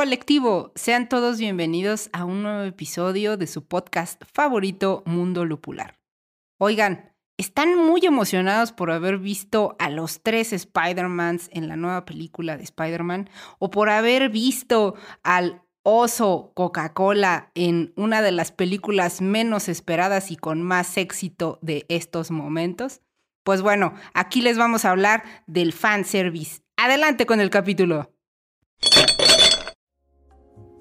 colectivo, sean todos bienvenidos a un nuevo episodio de su podcast favorito Mundo Lupular. Oigan, ¿están muy emocionados por haber visto a los tres Spider-Mans en la nueva película de Spider-Man? ¿O por haber visto al oso Coca-Cola en una de las películas menos esperadas y con más éxito de estos momentos? Pues bueno, aquí les vamos a hablar del fanservice. Adelante con el capítulo.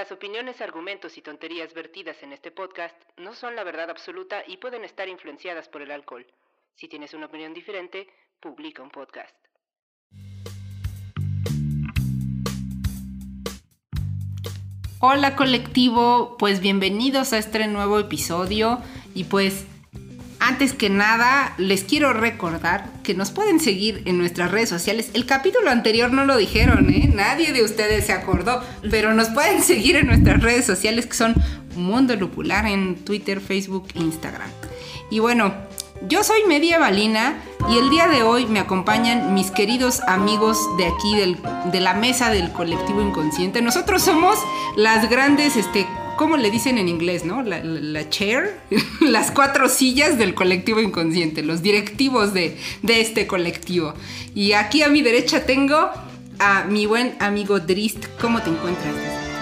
Las opiniones, argumentos y tonterías vertidas en este podcast no son la verdad absoluta y pueden estar influenciadas por el alcohol. Si tienes una opinión diferente, publica un podcast. Hola colectivo, pues bienvenidos a este nuevo episodio y pues antes que nada, les quiero recordar que nos pueden seguir en nuestras redes sociales. El capítulo anterior no lo dijeron, ¿eh? Nadie de ustedes se acordó, pero nos pueden seguir en nuestras redes sociales que son Mundo Lupular en Twitter, Facebook e Instagram. Y bueno, yo soy Media Balina y el día de hoy me acompañan mis queridos amigos de aquí de la mesa del colectivo inconsciente. Nosotros somos las grandes este, ¿cómo le dicen en inglés, no? La, chair, las cuatro sillas del colectivo inconsciente, los directivos de, este colectivo. Y aquí a mi derecha tengo a mi buen amigo Drist. ¿Cómo te encuentras?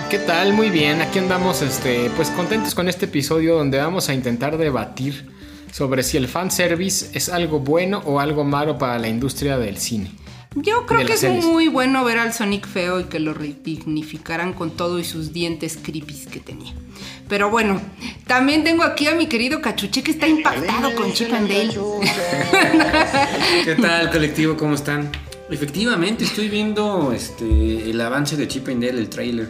¿Qué tal? Muy bien. Aquí andamos, este, pues contentos con este episodio donde vamos a intentar debatir sobre si el fanservice es algo bueno o algo malo para la industria del cine. Yo creo que es muy bueno ver al Sonic feo y que lo redignificaran con todo y sus dientes creepy que tenía. Pero bueno, también tengo aquí a mi querido Cachuche que está impactado con Chip and Dale. ¿Qué tal, colectivo? ¿Cómo están? Efectivamente, estoy viendo este, el avance de Chip and Dale, el trailer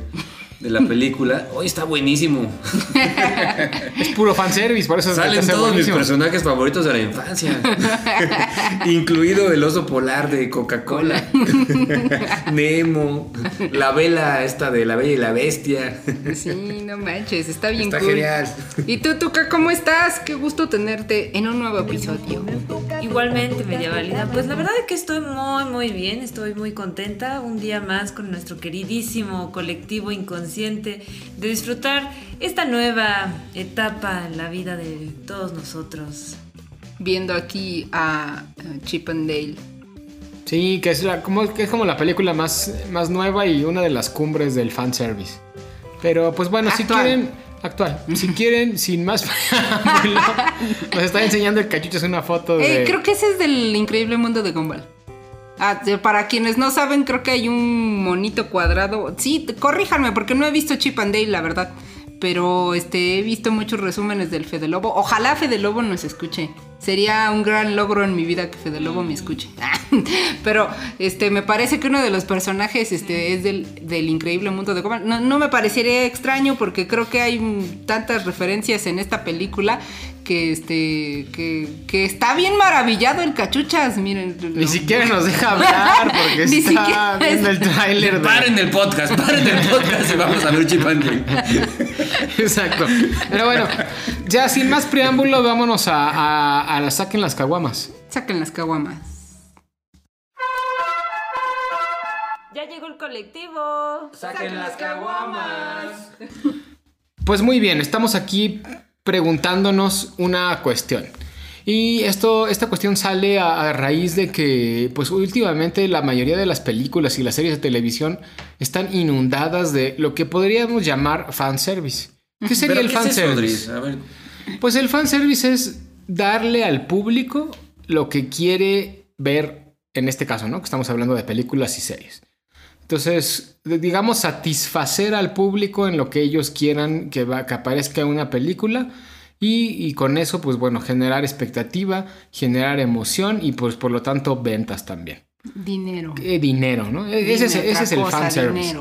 de la película. Hoy está buenísimo. es puro fanservice, por eso Salen todos mis personajes favoritos de la infancia. Incluido el oso polar de Coca-Cola. Nemo. La vela esta de la bella y la bestia. sí, no manches, está bien está genial. ¿Y tú, Tuca, cómo estás? Qué gusto tenerte en un nuevo episodio. Igualmente, media válida. Pues la verdad es que estoy muy, muy bien. Estoy muy contenta. Un día más con nuestro queridísimo colectivo inconsciente de disfrutar esta nueva etapa en la vida de todos nosotros. Viendo aquí a Chip and Dale. Sí, que es, como, que es como la película más, más nueva y una de las cumbres del fanservice. Pero pues bueno, si quieren... Actual. Si quieren, sin más nos está enseñando el cachucho, es una foto eh, creo que ese es del increíble mundo de Gumball. Ah, para quienes no saben, creo que hay un monito cuadrado. Sí, corríjanme, porque no he visto Chip and Dale, la verdad. Pero este, he visto muchos resúmenes del Fede Lobo. Ojalá Fede Lobo nos escuche. Sería un gran logro en mi vida que Fede Lobo me escuche. Pero este, me parece que uno de los personajes este, es del, increíble mundo de Coman. No, no me parecería extraño porque creo que hay tantas referencias en esta película que este que, está bien maravillado el cachuchas, miren. Ni siquiera nos deja hablar porque está viendo el tráiler. Paren el podcast, paren el podcast y vamos a ver Chipandre. Exacto. Pero bueno, ya sin más preámbulo, vámonos a, a, a saquen las caguamas. Saquen las caguamas. Ya llegó el colectivo. Saquen las caguamas. Pues muy bien, estamos aquí preguntándonos una cuestión. Y esto, esta cuestión sale a, raíz de que, pues últimamente la mayoría de las películas y las series de televisión están inundadas de lo que podríamos llamar fanservice. ¿Qué sería el fanservice? Pues el fanservice es darle al público lo que quiere ver en este caso, ¿no? Que estamos hablando de películas y series. Entonces, digamos, satisfacer al público en lo que ellos quieran que, que aparezca una película y, con eso, pues bueno, generar expectativa, generar emoción y pues por lo tanto ventas también. Dinero. Eh, dinero, ¿no? ese, es, el fanservice.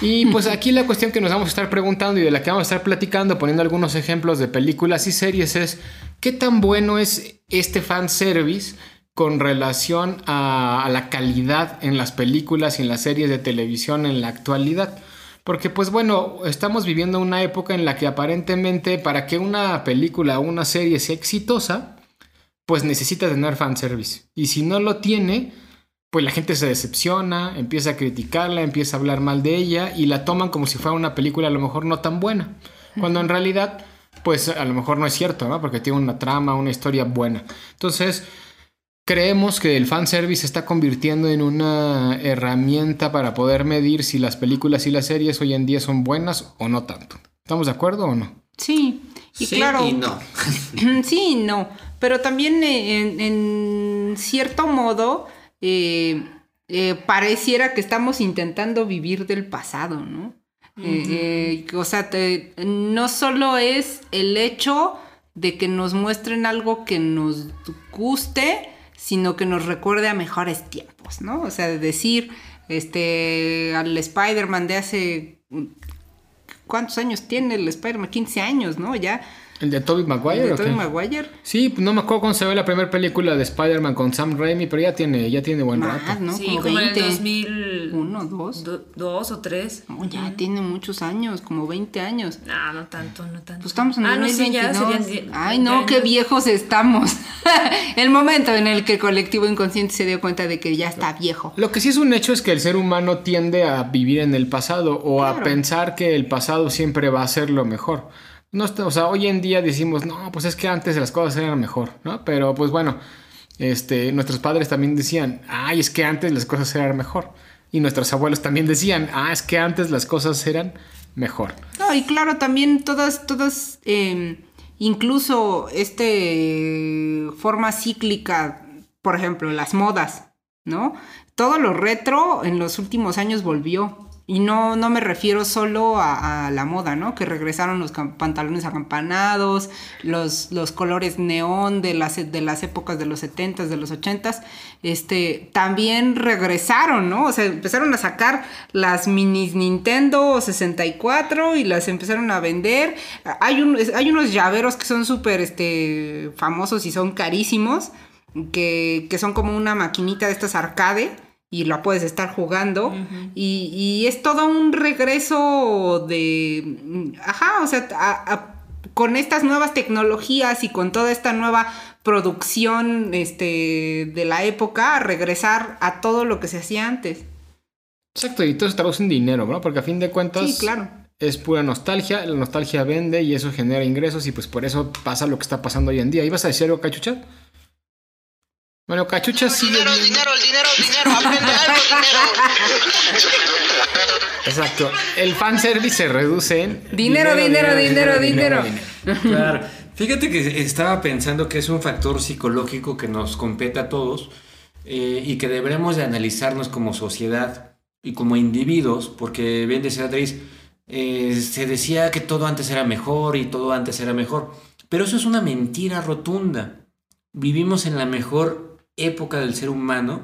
Y pues aquí la cuestión que nos vamos a estar preguntando y de la que vamos a estar platicando, poniendo algunos ejemplos de películas y series, es qué tan bueno es este fanservice con relación a, a la calidad en las películas y en las series de televisión en la actualidad. Porque pues bueno, estamos viviendo una época en la que aparentemente para que una película o una serie sea exitosa, pues necesita tener fanservice. Y si no lo tiene, pues la gente se decepciona, empieza a criticarla, empieza a hablar mal de ella y la toman como si fuera una película a lo mejor no tan buena. Cuando en realidad, pues a lo mejor no es cierto, ¿no? Porque tiene una trama, una historia buena. Entonces, creemos que el fanservice se está convirtiendo en una herramienta para poder medir si las películas y las series hoy en día son buenas o no tanto. ¿Estamos de acuerdo o no? Sí, y sí claro. y no. sí y no. Pero también eh, en, en cierto modo eh, eh, pareciera que estamos intentando vivir del pasado, ¿no? Eh, eh, o sea, te- no solo es el hecho de que nos muestren algo que nos guste, sino que nos recuerde a mejores tiempos, ¿no? O sea, de decir, este, al Spider-Man de hace... ¿Cuántos años tiene el Spider-Man? 15 años, ¿no? Ya. ¿El de Tobey Maguire de o Tobey? Maguire. Sí, no me acuerdo cuándo se ve la primera película de Spider-Man con Sam Raimi, pero ya tiene, ya tiene buen Más, rato. ¿no? sí, como, como, 20. en el 2000. Uno, dos. do- dos o tres. No, ya tiene muchos años, como 20 años. No, no tanto, no tanto. Pues estamos en ah, no, sí, 2022. ya Ay, 20 no, qué viejos estamos. el momento en el que el colectivo inconsciente se dio cuenta de que ya está viejo. Lo que sí es un hecho es que el ser humano tiende a vivir en el pasado o a pensar que el pasado siempre va a ser lo mejor. No está- o sea, hoy en día decimos, no, pues es que antes las cosas eran mejor, ¿no? Pero pues bueno, este, nuestros padres también decían, ay, es que antes las cosas eran mejor. Y nuestros abuelos también decían, ah, es que antes las cosas eran mejor. No, y claro, también todas, todas, eh, incluso este forma cíclica, por ejemplo, las modas, ¿no? Todo lo retro en los últimos años volvió. Y no, no me refiero solo a, la moda, ¿no? Que regresaron los pantalones acampanados, los, los colores neón de las, de las épocas de los 70s, de los 80s. Este, también regresaron, ¿no? O sea, empezaron a sacar las minis Nintendo 64 y las empezaron a vender. Hay, un, hay unos llaveros que son súper este, famosos y son carísimos, que, que son como una maquinita de estas arcade y la puedes estar jugando. y, y es todo un regreso de... Ajá, o sea, a- a- con estas nuevas tecnologías y con toda esta nueva producción este, de la época, a regresar a todo lo que se hacía antes. Exacto, y todo se traduce en dinero, ¿no? Porque a fin de cuentas Sí, claro. es pura nostalgia, la nostalgia vende y eso genera ingresos y pues por eso pasa lo que está pasando hoy en día. ¿Ibas a decir algo, Cachucha? Bueno, Cachucha sigue dinero, el viendo- dinero, el dinero, dinero, aprende algo, dinero. Exacto. El fanservice se reduce en... Dinero, dinero, dinero, dinero. Claro. Fíjate que estaba pensando que es un factor psicológico que nos compete a todos eh, y que deberemos de analizarnos como sociedad y como individuos, porque bien decía Beatriz, eh, se decía que todo antes era mejor y todo antes era mejor, pero eso es una mentira rotunda. Vivimos en la mejor época del ser humano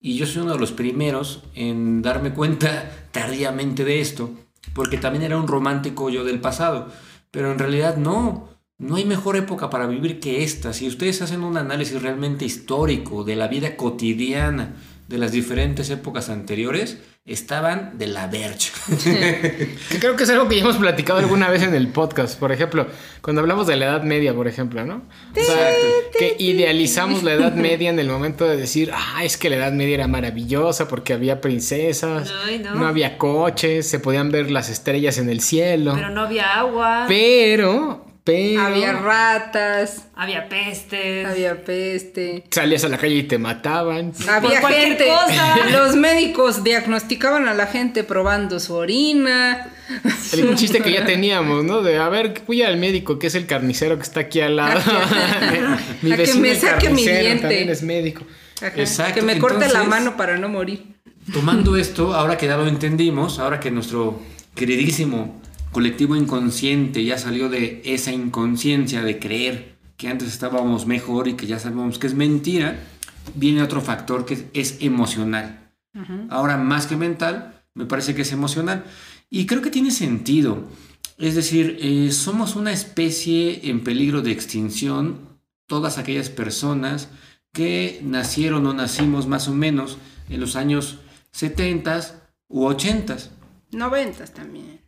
y yo soy uno de los primeros en darme cuenta tardíamente de esto, porque también era un romántico yo del pasado, pero en realidad no, no hay mejor época para vivir que esta. Si ustedes hacen un análisis realmente histórico de la vida cotidiana de las diferentes épocas anteriores, estaban de la verge. Creo que es algo que ya hemos platicado alguna vez en el podcast. Por ejemplo, cuando hablamos de la Edad Media, por ejemplo, ¿no? O sea, que idealizamos la Edad Media en el momento de decir, ah, es que la Edad Media era maravillosa porque había princesas, Ay, no. había coches, se podían ver las estrellas en el cielo. Pero no había agua, Pero, pero... Había ratas, había pestes. había peste. Salías a la calle y te mataban. Había gente. cosa. Los médicos diagnosticaban a la gente probando su orina. El un chiste que ya teníamos, ¿no? De, a ver, voy al médico, que es el carnicero que está aquí al lado. A que me saque mi diente. También es médico. Ajá, Exacto, Que me corte la mano para no morir. Tomando esto, ahora que ya lo entendimos, ahora que nuestro queridísimo colectivo inconsciente ya salió de esa inconsciencia de creer que antes estábamos mejor y que ya sabemos que es mentira, viene otro factor que es emocional. Ahora más que mental, me parece que es emocional. Y creo que tiene sentido. Es decir, eh, somos una especie en peligro de extinción, todas aquellas personas que nacieron o nacimos más o menos en los años 70 u 80. 90 también.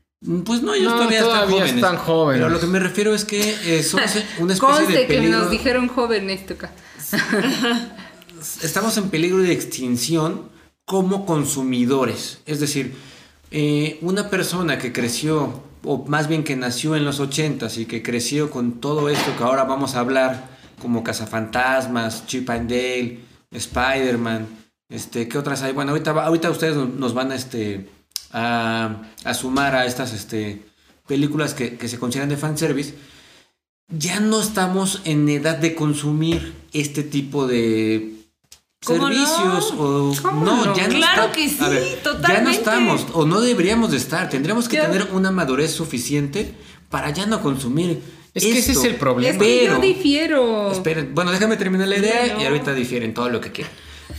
Pues no, ellos No, todavía, todavía están, están jóvenes. jóvenes. Pero lo que me refiero es que eh, somos una especie Conste de que peligro. nos dijeron jóvenes, Tuca. estamos en peligro de extinción como consumidores. Es decir, eh, una persona que creció, o más bien que nació en los 80s y que creció con todo esto que ahora vamos a hablar, como Cazafantasmas, Chip and Dale, Spider-Man, este, ¿qué otras hay? Bueno, ahorita, va- ahorita ustedes nos van a, este, a, a sumar a estas este, películas que, que se consideran de fanservice ya no estamos en edad de consumir este tipo de ¿Cómo no? servicios o ¿Cómo no, no? ya no Claro está- que sí, ver, Ya no totalmente. estamos o no deberíamos de estar. Tendríamos que Ya. tener una madurez suficiente para ya no consumir. Es que ese esto. es el problema. Es que Pero- yo difiero. Esperen, bueno, déjame terminar la idea No. y ahorita difieren todo lo que quieran.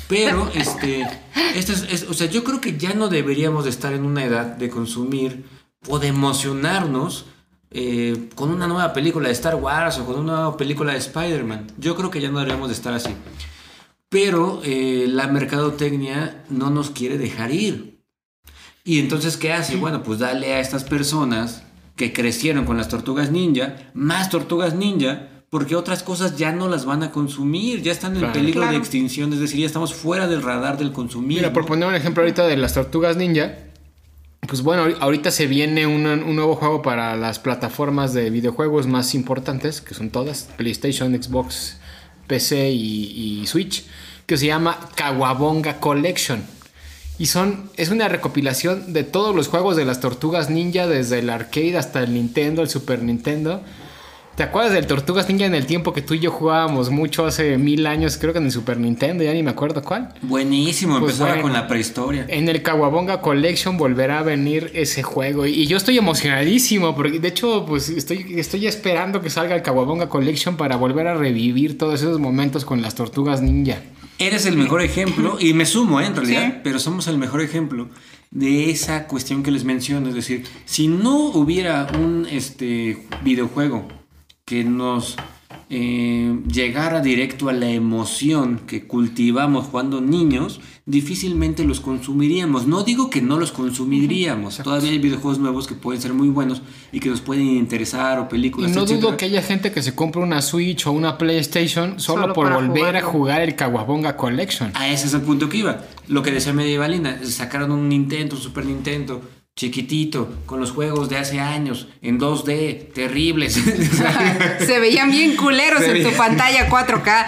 Pero, este, esto es, es- o sea, yo creo que ya no deberíamos de estar en una edad de consumir o de emocionarnos eh, con una nueva película de Star Wars o con una nueva película de Spider-Man. Yo creo que ya no deberíamos de estar así. Pero eh, la mercadotecnia no nos quiere dejar ir. Y entonces, ¿qué hace? Bueno, pues dale a estas personas que crecieron con las tortugas ninja, más tortugas ninja, porque otras cosas ya no las van a consumir, ya están en Claro. peligro de extinción, es decir, ya estamos fuera del radar del consumismo. Mira, por poner un ejemplo ahorita de las tortugas ninja. Pues bueno, ahori- ahorita se viene un nuevo juego para las plataformas de videojuegos más importantes, que son todas, PlayStation, Xbox, PC y, y Switch, que se llama Kawabonga Collection. Y son, es una recopilación de todos los juegos de las tortugas ninja, desde el arcade hasta el Nintendo, el Super Nintendo. ¿Te acuerdas del Tortugas Ninja en el tiempo que tú y yo jugábamos mucho hace mil años? Creo que en el Super Nintendo, ya ni me acuerdo cuál. Buenísimo, Pues empezaba bueno. con la prehistoria. En el Kawabonga Collection volverá a venir ese juego. Y yo estoy emocionadísimo, porque de hecho, pues estoy, estoy esperando que salga el Kawabonga Collection para volver a revivir todos esos momentos con las tortugas ninja. Eres el mejor ejemplo, y me sumo ¿eh? en realidad, Sí. pero somos el mejor ejemplo de esa cuestión que les menciono. Es decir, si no hubiera un este, videojuego que nos eh, llegara directo a la emoción que cultivamos cuando niños, difícilmente los consumiríamos. No digo que no los consumiríamos. Todavía hay videojuegos nuevos que pueden ser muy buenos y que nos pueden interesar o Y películas. no etcétera. dudo que haya gente que se compre una Switch o una PlayStation solo, Solo por volver a jugar el Kawabonga Collection. A ese es el punto que iba. Lo que decía Medievalina, sacaron un Nintendo, un Super Nintendo, chiquitito, con los juegos de hace años, en 2D, terribles. Se veían bien culeros Se en tu veían- pantalla 4K.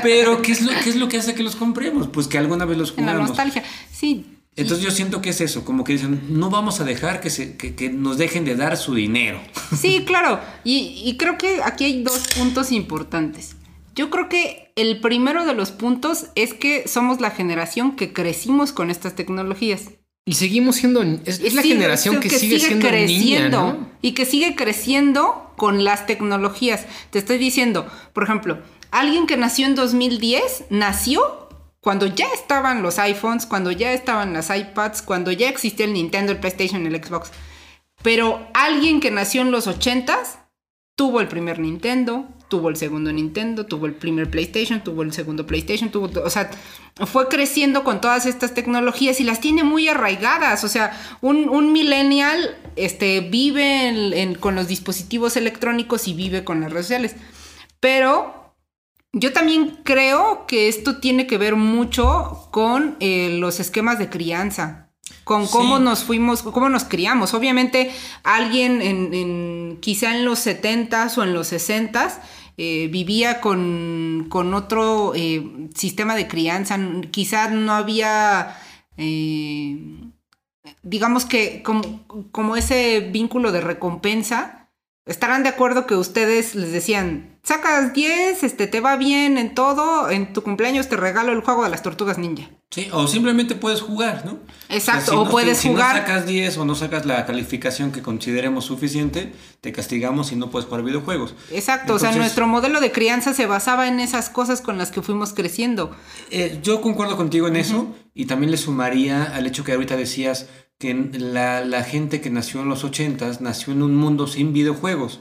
Pero, ¿qué es, lo, ¿qué es lo que hace que los compremos? Pues que alguna vez los En la jugamos. nostalgia. Sí. Entonces yo siento que es eso, como que dicen, no vamos a dejar que, se, que, que nos dejen de dar su dinero. Sí, claro. Y, y creo que aquí hay dos puntos importantes. Yo creo que el primero de los puntos es que somos la generación que crecimos con estas tecnologías. Y seguimos siendo. Es, es la Sí, generación que, sigue, siendo creciendo niña, ¿no? y que sigue creciendo con las tecnologías. Te estoy diciendo, por ejemplo, alguien que nació en 2010 nació cuando ya estaban los iPhones, cuando ya estaban las iPads, cuando ya existía el Nintendo, el PlayStation, el Xbox. Pero alguien que nació en los 80s tuvo el primer Nintendo, tuvo el segundo Nintendo, tuvo el primer PlayStation, tuvo el segundo PlayStation, tuvo, o sea, fue creciendo con todas estas tecnologías y las tiene muy arraigadas. O sea, un, millennial este, vive con los dispositivos electrónicos y vive con las redes sociales. Pero yo también creo que esto tiene que ver mucho con eh, los esquemas de crianza, con cómo Sí. nos fuimos, cómo nos criamos. Obviamente, alguien en, en- quizá en los 70s o en los 60s eh, vivía con, con otro eh, sistema de crianza. Quizá no había, eh, digamos que como, como ese vínculo de recompensa estarán de acuerdo que ustedes les decían, sacas 10, este, te va bien en todo, en tu cumpleaños te regalo el juego de las tortugas ninja. Sí, o simplemente puedes jugar, ¿no? Exacto, o puedes si jugar. no sacas 10 o no sacas la calificación que consideremos suficiente, te castigamos y no puedes jugar videojuegos. Exacto, o sea, nuestro modelo de crianza se basaba en esas cosas con las que fuimos creciendo. eh, yo concuerdo contigo en eso y también le sumaría al hecho que ahorita decías que la, la gente que nació en los 80s nació en un mundo sin videojuegos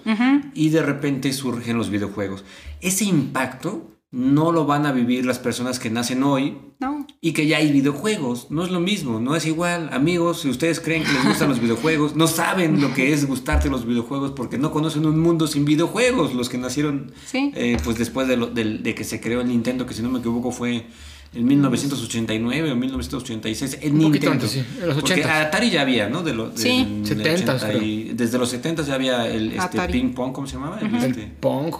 y de repente surgen los videojuegos. Ese impacto no lo van a vivir las personas que nacen hoy No. y que ya hay videojuegos. No es lo mismo, no es igual. Amigos, si ustedes creen que les gustan los videojuegos, no saben lo que es gustarte los videojuegos porque no conocen un mundo sin videojuegos. Los que nacieron Sí. eh, pues después de, lo- de que se creó el Nintendo, que si no me equivoco fue en 1989 o 1986. El Un poquito Nintendo. antes, sí, en los Porque 80s. Atari ya había, ¿no? De lo, del- Sí. del 70s 80 y- desde los 70 ya había el este, ping pong, ¿cómo se llamaba? El, El este- Pong.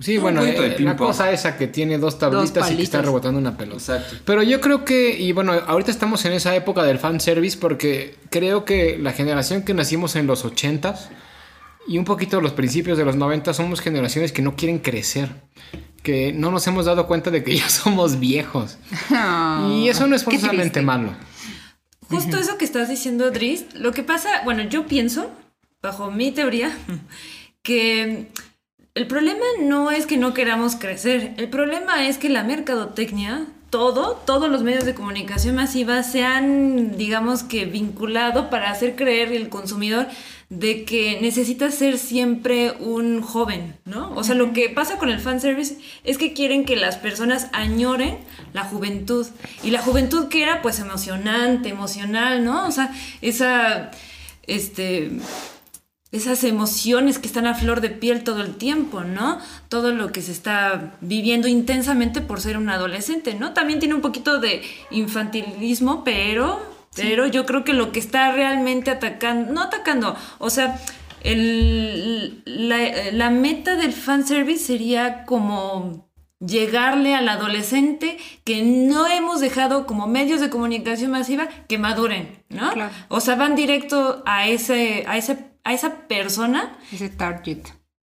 Sí, Un bueno, de eh, la cosa esa que tiene dos tablitas y que está rebotando una pelota. Exacto. Pero yo creo que, y bueno, ahorita estamos en esa época del fanservice porque creo que la generación que nacimos en los 80s y un poquito los principios de los 90 somos generaciones que no quieren crecer. Que no nos hemos dado cuenta de que ya somos viejos. Y eso no es forzosamente malo. Justo eso que estás diciendo, Dris, lo que pasa, bueno, yo pienso, bajo mi teoría, que el problema no es que no queramos crecer, el problema es que la mercadotecnia, todo, todos los medios de comunicación masiva se han, digamos que, vinculado para hacer creer al consumidor de que necesita ser siempre un joven, ¿no? O sea, lo que pasa con el fanservice es que quieren que las personas añoren la juventud. Y la juventud que era, pues, emocionante, emocional, ¿no? O sea, esa, este, esas emociones que están a flor de piel todo el tiempo, ¿no? Todo lo que se está viviendo intensamente por ser un adolescente, ¿no? También tiene un poquito de infantilismo, pero, pero yo creo que lo que está realmente atacando, no atacando, o sea, el, la, la meta del fanservice sería como llegarle al adolescente que no hemos dejado como medios de comunicación masiva que maduren, ¿no? Claro. O sea, van directo a ese, a ese, a esa persona, Ese target.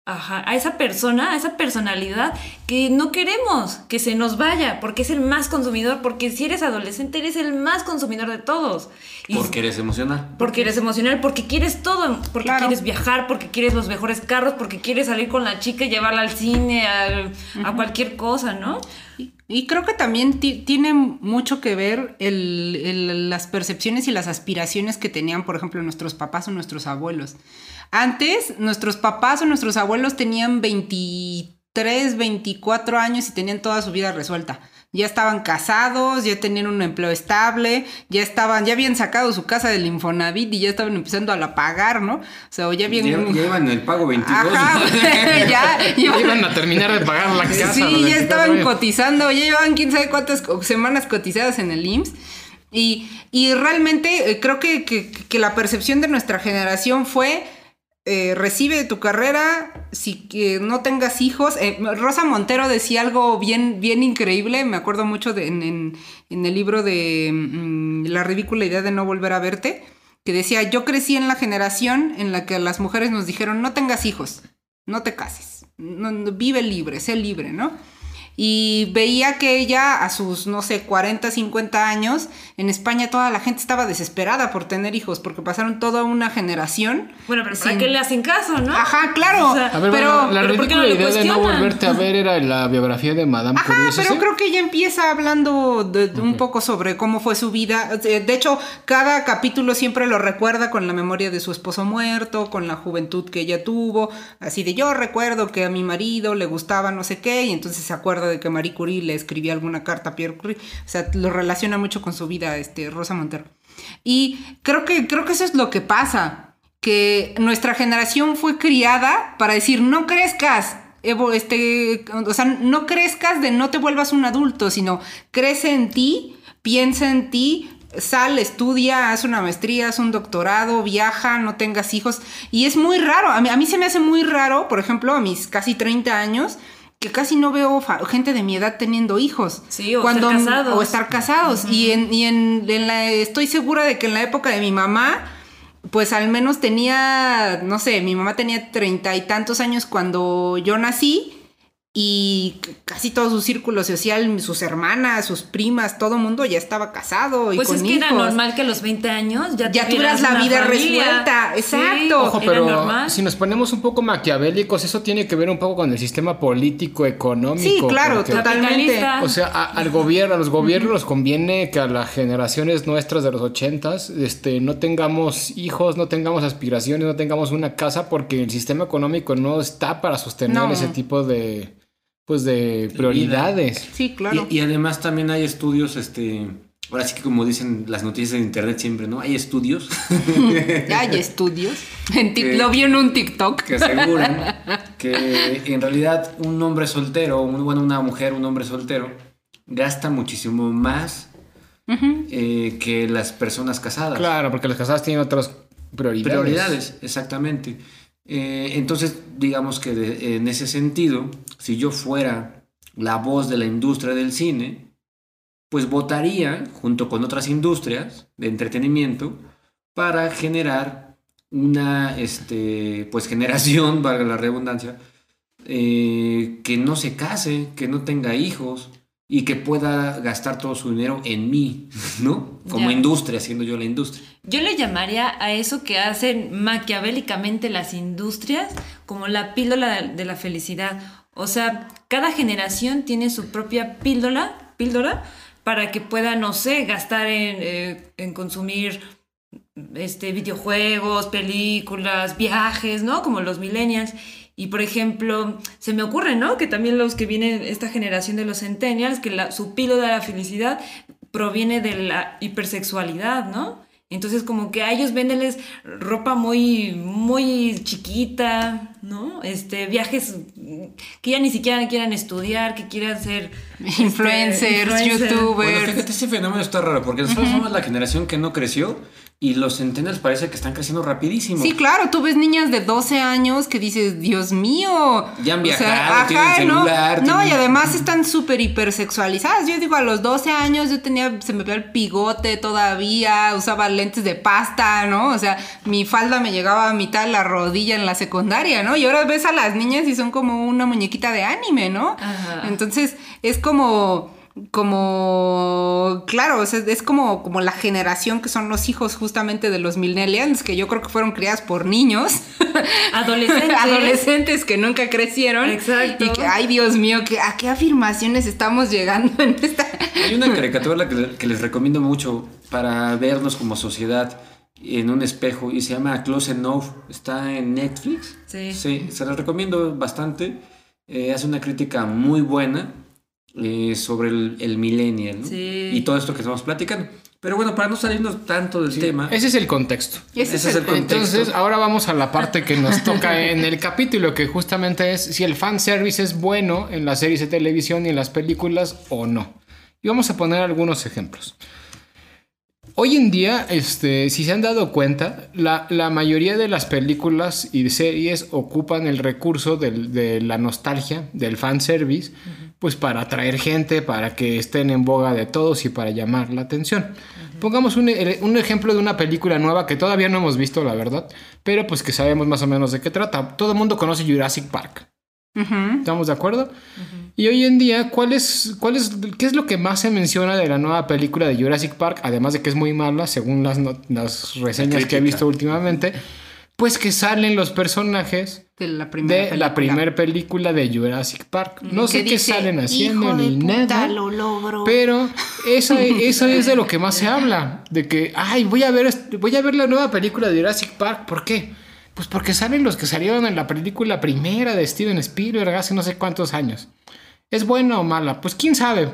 ajá, a esa persona, a esa personalidad que no queremos que se nos vaya, porque es el más consumidor, porque si eres adolescente eres el más consumidor de todos. Y- Porque eres emocional. porque eres emocional, porque quieres todo, porque Claro. quieres viajar, porque quieres los mejores carros, porque quieres salir con la chica y llevarla al cine, a, a cualquier cosa, ¿no? Y, y creo que también ti- tiene mucho que ver las percepciones y las aspiraciones que tenían, por ejemplo, nuestros papás o nuestros abuelos. Antes, nuestros papás o nuestros abuelos tenían 23, 24 años y tenían toda su vida resuelta. Ya estaban casados, ya tenían un empleo estable, ya estaban, ya habían sacado su casa del Infonavit y ya estaban empezando a la pagar, ¿no? O sea, o ya habían... Lle- Llevan el pago 22. Ajá, güey, ya, Ya iban- iban a terminar de pagar la casa. Sí, ya 24 estaban años. cotizando, ya llevaban quién sabe cuántas semanas cotizadas en el IMSS. Y, y realmente eh, creo que, que- que la percepción de nuestra generación fue, eh, recibe tu carrera, si que no tengas hijos. Eh, Rosa Montero decía algo bien, bien increíble, me acuerdo mucho de, en, en- en el libro de mm, La ridícula idea de no volver a verte, que decía, yo crecí en la generación en la que las mujeres nos dijeron, no tengas hijos, no te cases, no- no- vive libre, sé libre, ¿no? Y veía que ella a sus, no sé, 40, 50 años, en España toda la gente estaba desesperada por tener hijos, porque pasaron toda una generación. Bueno, pero ¿para sin- qué le hacen caso, no? Ajá, claro. O sea, A ver, pero, bueno, la pero ¿por qué ridícula no idea de no volverte a ver era la biografía de Madame Ajá, Curie. ¿es pero creo que ella empieza hablando de- de un poco sobre cómo fue su vida. De hecho, cada capítulo siempre lo recuerda con la memoria de su esposo muerto, con la juventud que ella tuvo. Así de yo recuerdo que a mi marido le gustaba no sé qué, y entonces se acuerda de que Marie Curie le escribía alguna carta a Pierre Curie. O sea, lo relaciona mucho con su vida, este, Rosa Montero. Y creo que, creo que eso es lo que pasa. Que nuestra generación fue criada para decir, no crezcas, este, o sea, no crezcas de no te vuelvas un adulto, sino crece en ti, piensa en ti, sal, estudia, haz una maestría, haz un doctorado, viaja, no tengas hijos. Y es muy raro, a mí, a mí se me hace muy raro, por ejemplo, a mis casi 30 años, que casi no veo gente de mi edad teniendo hijos. Sí, o estar casados. O estar casados. Y, en, y en, en la, estoy segura de que en la época de mi mamá, pues al menos tenía, no sé, mi mamá tenía treinta y tantos años cuando yo nací y casi todo su círculo social, sus hermanas, sus primas, todo mundo ya estaba casado y Pues con es que hijos. era normal que a los 20 años ya, Ya tuvieras la vida familia. resuelta, Sí, exacto. Ojo, pero si nos ponemos un poco maquiavélicos, eso tiene que ver un poco con el sistema político, económico. Sí, claro, porque- totalmente. O sea, a- al gobierno, a los gobiernos les conviene que a las generaciones nuestras de los ochentas, este, no tengamos hijos, no tengamos aspiraciones, no tengamos una casa, porque el sistema económico no está para sostener No. ese tipo de, pues, de prioridades. Sí, claro. Y, y además también hay estudios, este, ahora sí que como dicen las noticias de internet siempre, ¿no? Hay estudios hay estudios. En Que- lo vi en un TikTok. que aseguran que en realidad un hombre soltero, un- bueno, una mujer, un hombre soltero, gasta muchísimo más eh, que las personas casadas. Claro, porque las casadas tienen otras prioridades. Prioridades, exactamente. Eh, entonces, digamos que en ese sentido, si yo fuera la voz de la industria del cine, pues votaría junto con otras industrias de entretenimiento para generar una este, pues generación, valga la redundancia, eh, que no se case, que no tenga hijos y que pueda gastar todo su dinero en mí, ¿no? Como Ya. industria, siendo yo la industria. Yo le llamaría a eso que hacen maquiavélicamente las industrias como la píldora de la felicidad. O sea, cada generación tiene su propia píldora, píldora para que pueda, no sé, gastar en, eh, en consumir este, videojuegos, películas, viajes, ¿no? Como los millennials. Y por ejemplo, se me ocurre, ¿no? Que también los que vienen, esta generación de los centennials, que la, su píldora de la felicidad proviene de la hipersexualidad, ¿no? Entonces como que a ellos véndeles ropa muy, muy chiquita, ¿no? Este, viajes que ya ni siquiera quieran estudiar, que quieran ser este, Influencers, influencer. youtubers. Bueno, fíjate, ese fenómeno está raro, porque nosotros somos la generación que no creció y los centennials parece que están creciendo rapidísimo. Sí, claro, tú ves niñas de 12 años que dices, Dios mío. Ya han O sea, viajado, tienen ¿no? celular, No, tienen- y además están súper hipersexualizadas. Yo digo, a los 12 años yo tenía, se me veía el pigote todavía, usaba lentes de pasta, ¿no? O sea, mi falda me llegaba a mitad de la rodilla en la secundaria, ¿no? Y ahora ves a las niñas y son como una muñequita de anime, ¿no? Ajá. Entonces, es como como claro, o sea, es como, como la generación que son los hijos justamente de los millennials, que yo creo que fueron criadas por niños. Adolescentes. Adolescentes que nunca crecieron. Exacto. Y que, ay Dios mío, que, ¿a qué afirmaciones estamos llegando en esta? Hay una caricatura que, que les recomiendo mucho para vernos como sociedad en un espejo y se llama Close Enough. Está en Netflix. Sí. Sí, se la recomiendo bastante. Eh, hace una crítica muy buena eh, sobre el, el millennial ¿no? Sí. y todo esto que estamos platicando. Pero bueno, para no salirnos tanto del tema, Ese es el contexto. Ese ese es el contexto. Entonces, ahora vamos a la parte que nos toca en el capítulo, que justamente es si el fanservice es bueno en las series de televisión y en las películas o no. Y vamos a poner algunos ejemplos. Hoy en día, este, si se han dado cuenta, la, la mayoría de las películas y series ocupan el recurso del- de la nostalgia, del fanservice, pues para atraer gente, para que estén en boga de todos y para llamar la atención. Pongamos un, un ejemplo de una película nueva que todavía no hemos visto, la verdad, pero pues que sabemos más o menos de qué trata. Todo el mundo conoce Jurassic Park. ¿Estamos de acuerdo? Y hoy en día, ¿cuál es, cuál es, ¿qué es lo que más se menciona de la nueva película de Jurassic Park? Además de que es muy mala, según las, no- las reseñas que he visto últimamente. Pues que salen los personajes De la primera de la película. primera película de Jurassic Park. No sé qué salen haciendo "Hijo de ni puta, nada. lo logro". Pero eso, eso es de lo que más se habla. De que, ay, voy a ver, voy a ver la nueva película de Jurassic Park. ¿Por qué? Pues porque salen los que salieron en la película primera de Steven Spielberg hace no sé cuántos años. ¿Es buena o mala? Pues quién sabe.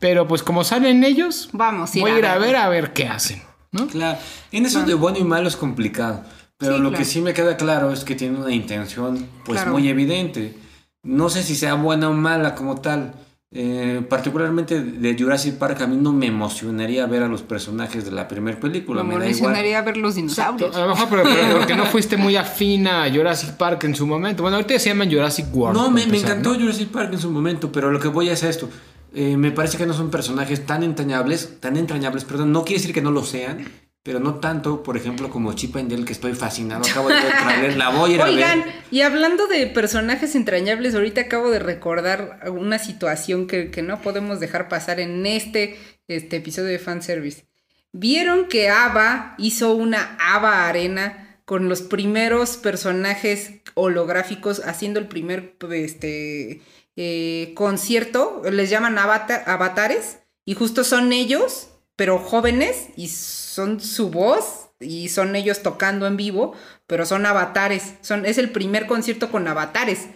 Pero pues como salen ellos, Vamos, voy a ir a ver a ver qué hacen. ¿no? Claro, en eso de bueno y malo es complicado. Pero Sí, lo claro. que sí me queda claro es que tiene una intención pues Claro. muy evidente. No sé si sea buena o mala como tal. Eh, particularmente de Jurassic Park a mí no me emocionaría ver a los personajes de la primera película. Me me da igual. emocionaría ver los dinosaurios. A lo mejor pero, pero porque no fuiste muy afín a Jurassic Park en su momento. Bueno, ahorita se llaman Jurassic World. No, me, encantó ¿no? Jurassic Park en su momento, pero lo que voy es esto. Eh, me parece que no son personajes tan entrañables, tan entrañables, perdón, no quiere decir que no lo sean, pero no tanto, por ejemplo, como Chip and Dale, que estoy fascinado. Acabo de tráiler, la voy a ir a Oigan, ver. y hablando de personajes entrañables, ahorita acabo de recordar una situación que, que no podemos dejar pasar en este, este episodio de fanservice. ¿Vieron que Ava hizo una Ava Arena con los primeros personajes holográficos haciendo el primer este, eh, concierto? Les llaman avata- avatares y justo son ellos, pero jóvenes y son su voz y son ellos tocando en vivo, pero son avatares. Son, es el primer concierto con avatares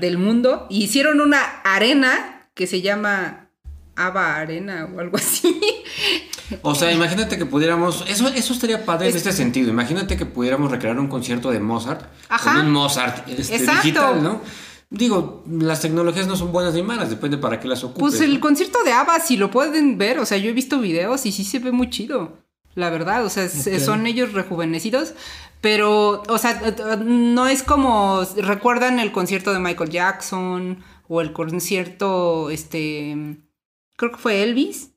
del mundo. Y hicieron una arena que se llama Ava Arena o algo así. O sea, imagínate que pudiéramos. Eso, eso estaría padre en este sentido. Imagínate que pudiéramos recrear un concierto de Mozart. Ajá. Con un Mozart este, Exacto. digital, ¿no? Digo, las tecnologías no son buenas ni malas, depende para qué las ocupes. Pues el ¿no? concierto de ABBA, si lo pueden ver, o sea, yo he visto videos y sí se ve muy chido. La verdad, o sea, son ellos rejuvenecidos, pero, o sea, no es como, recuerdan el concierto de Michael Jackson o el concierto, este, creo que fue Elvis.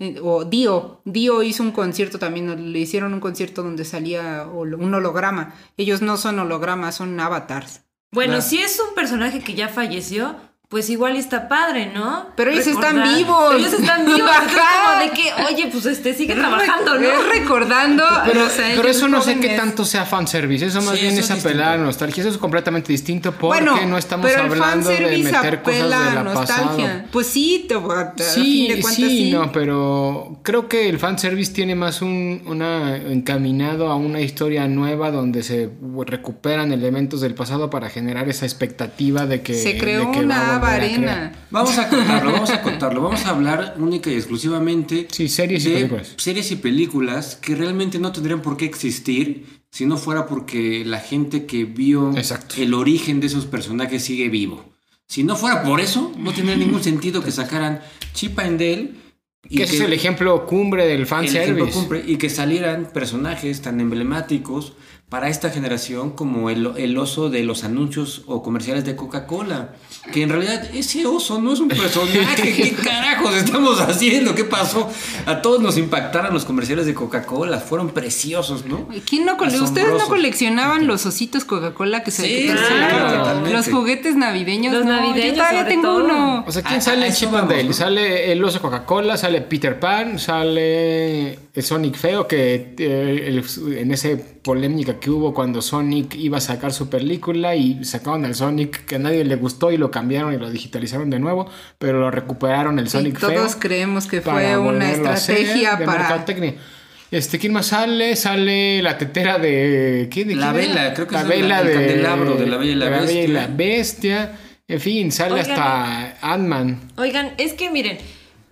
eh, O Dio, Dio hizo un concierto también, le hicieron un concierto donde salía un holograma. Ellos no son hologramas, son avatars. Bueno, Claro. si es un personaje que ya falleció, pues igual está padre, ¿no? Pero ellos están vivos. Ellos están vivos. Entonces, Ajá. como de que, oye, pues este sigue trabajando, Es ¿no? recordando. Pero, o sea, pero eso no sé qué tanto sea fanservice. Eso más Sí, bien eso es es apelar a nostalgia. Eso es completamente distinto porque Bueno, no estamos pero el hablando de meter cosas apela de a la nostalgia. pasado. Pues sí, te, a, a Sí, fin de cuentas sí, sí. no, pero creo que el fanservice tiene más un una encaminado a una historia nueva donde se recuperan elementos del pasado para generar esa expectativa de que Se creó de que va a arena. Vamos a contarlo, vamos a contarlo. Vamos a hablar única y exclusivamente Sí, series y de películas. series y películas que realmente no tendrían por qué existir si no fuera porque la gente que vio Exacto. el origen de esos personajes sigue vivo. Si no fuera por eso, no tendría ningún sentido que sacaran Chip and Dale y Que ese es el ejemplo cumbre del el fanservice. cumple, y que salieran personajes tan emblemáticos para esta generación como el, el oso de los anuncios o comerciales de Coca-Cola. Que en realidad ese oso no es un personaje. ¿Qué carajos estamos haciendo? ¿Qué pasó? A todos nos impactaron los comerciales de Coca-Cola. Fueron preciosos, ¿no? ¿Quién no ¿Ustedes no coleccionaban los ositos Coca-Cola que se Sí, claro, totalmente. Los juguetes navideños. Los no, navideños, Yo todavía tengo todo. uno. O sea, A- ¿quién a sale Dale? ¿no? Sale el oso Coca-Cola, sale Peter Pan, sale el Sonic Feo, que eh, el- en esa polémica que hubo cuando Sonic iba a sacar su película y sacaron al Sonic que a nadie le gustó y lo cambiaron y lo digitalizaron de nuevo, pero lo recuperaron el Sí, Sonic Feo. todos creemos que fue una estrategia de para. mercadotecnia. Este, ¿quién más sale? Sale la tetera de. ¿Quién? ¿De La quién era? vela, creo que la es el- vela el de. candelabro de la Bella y la Bella y Bestia. la Bestia. En fin, sale Oigan. hasta Ant-Man. Oigan, es que miren,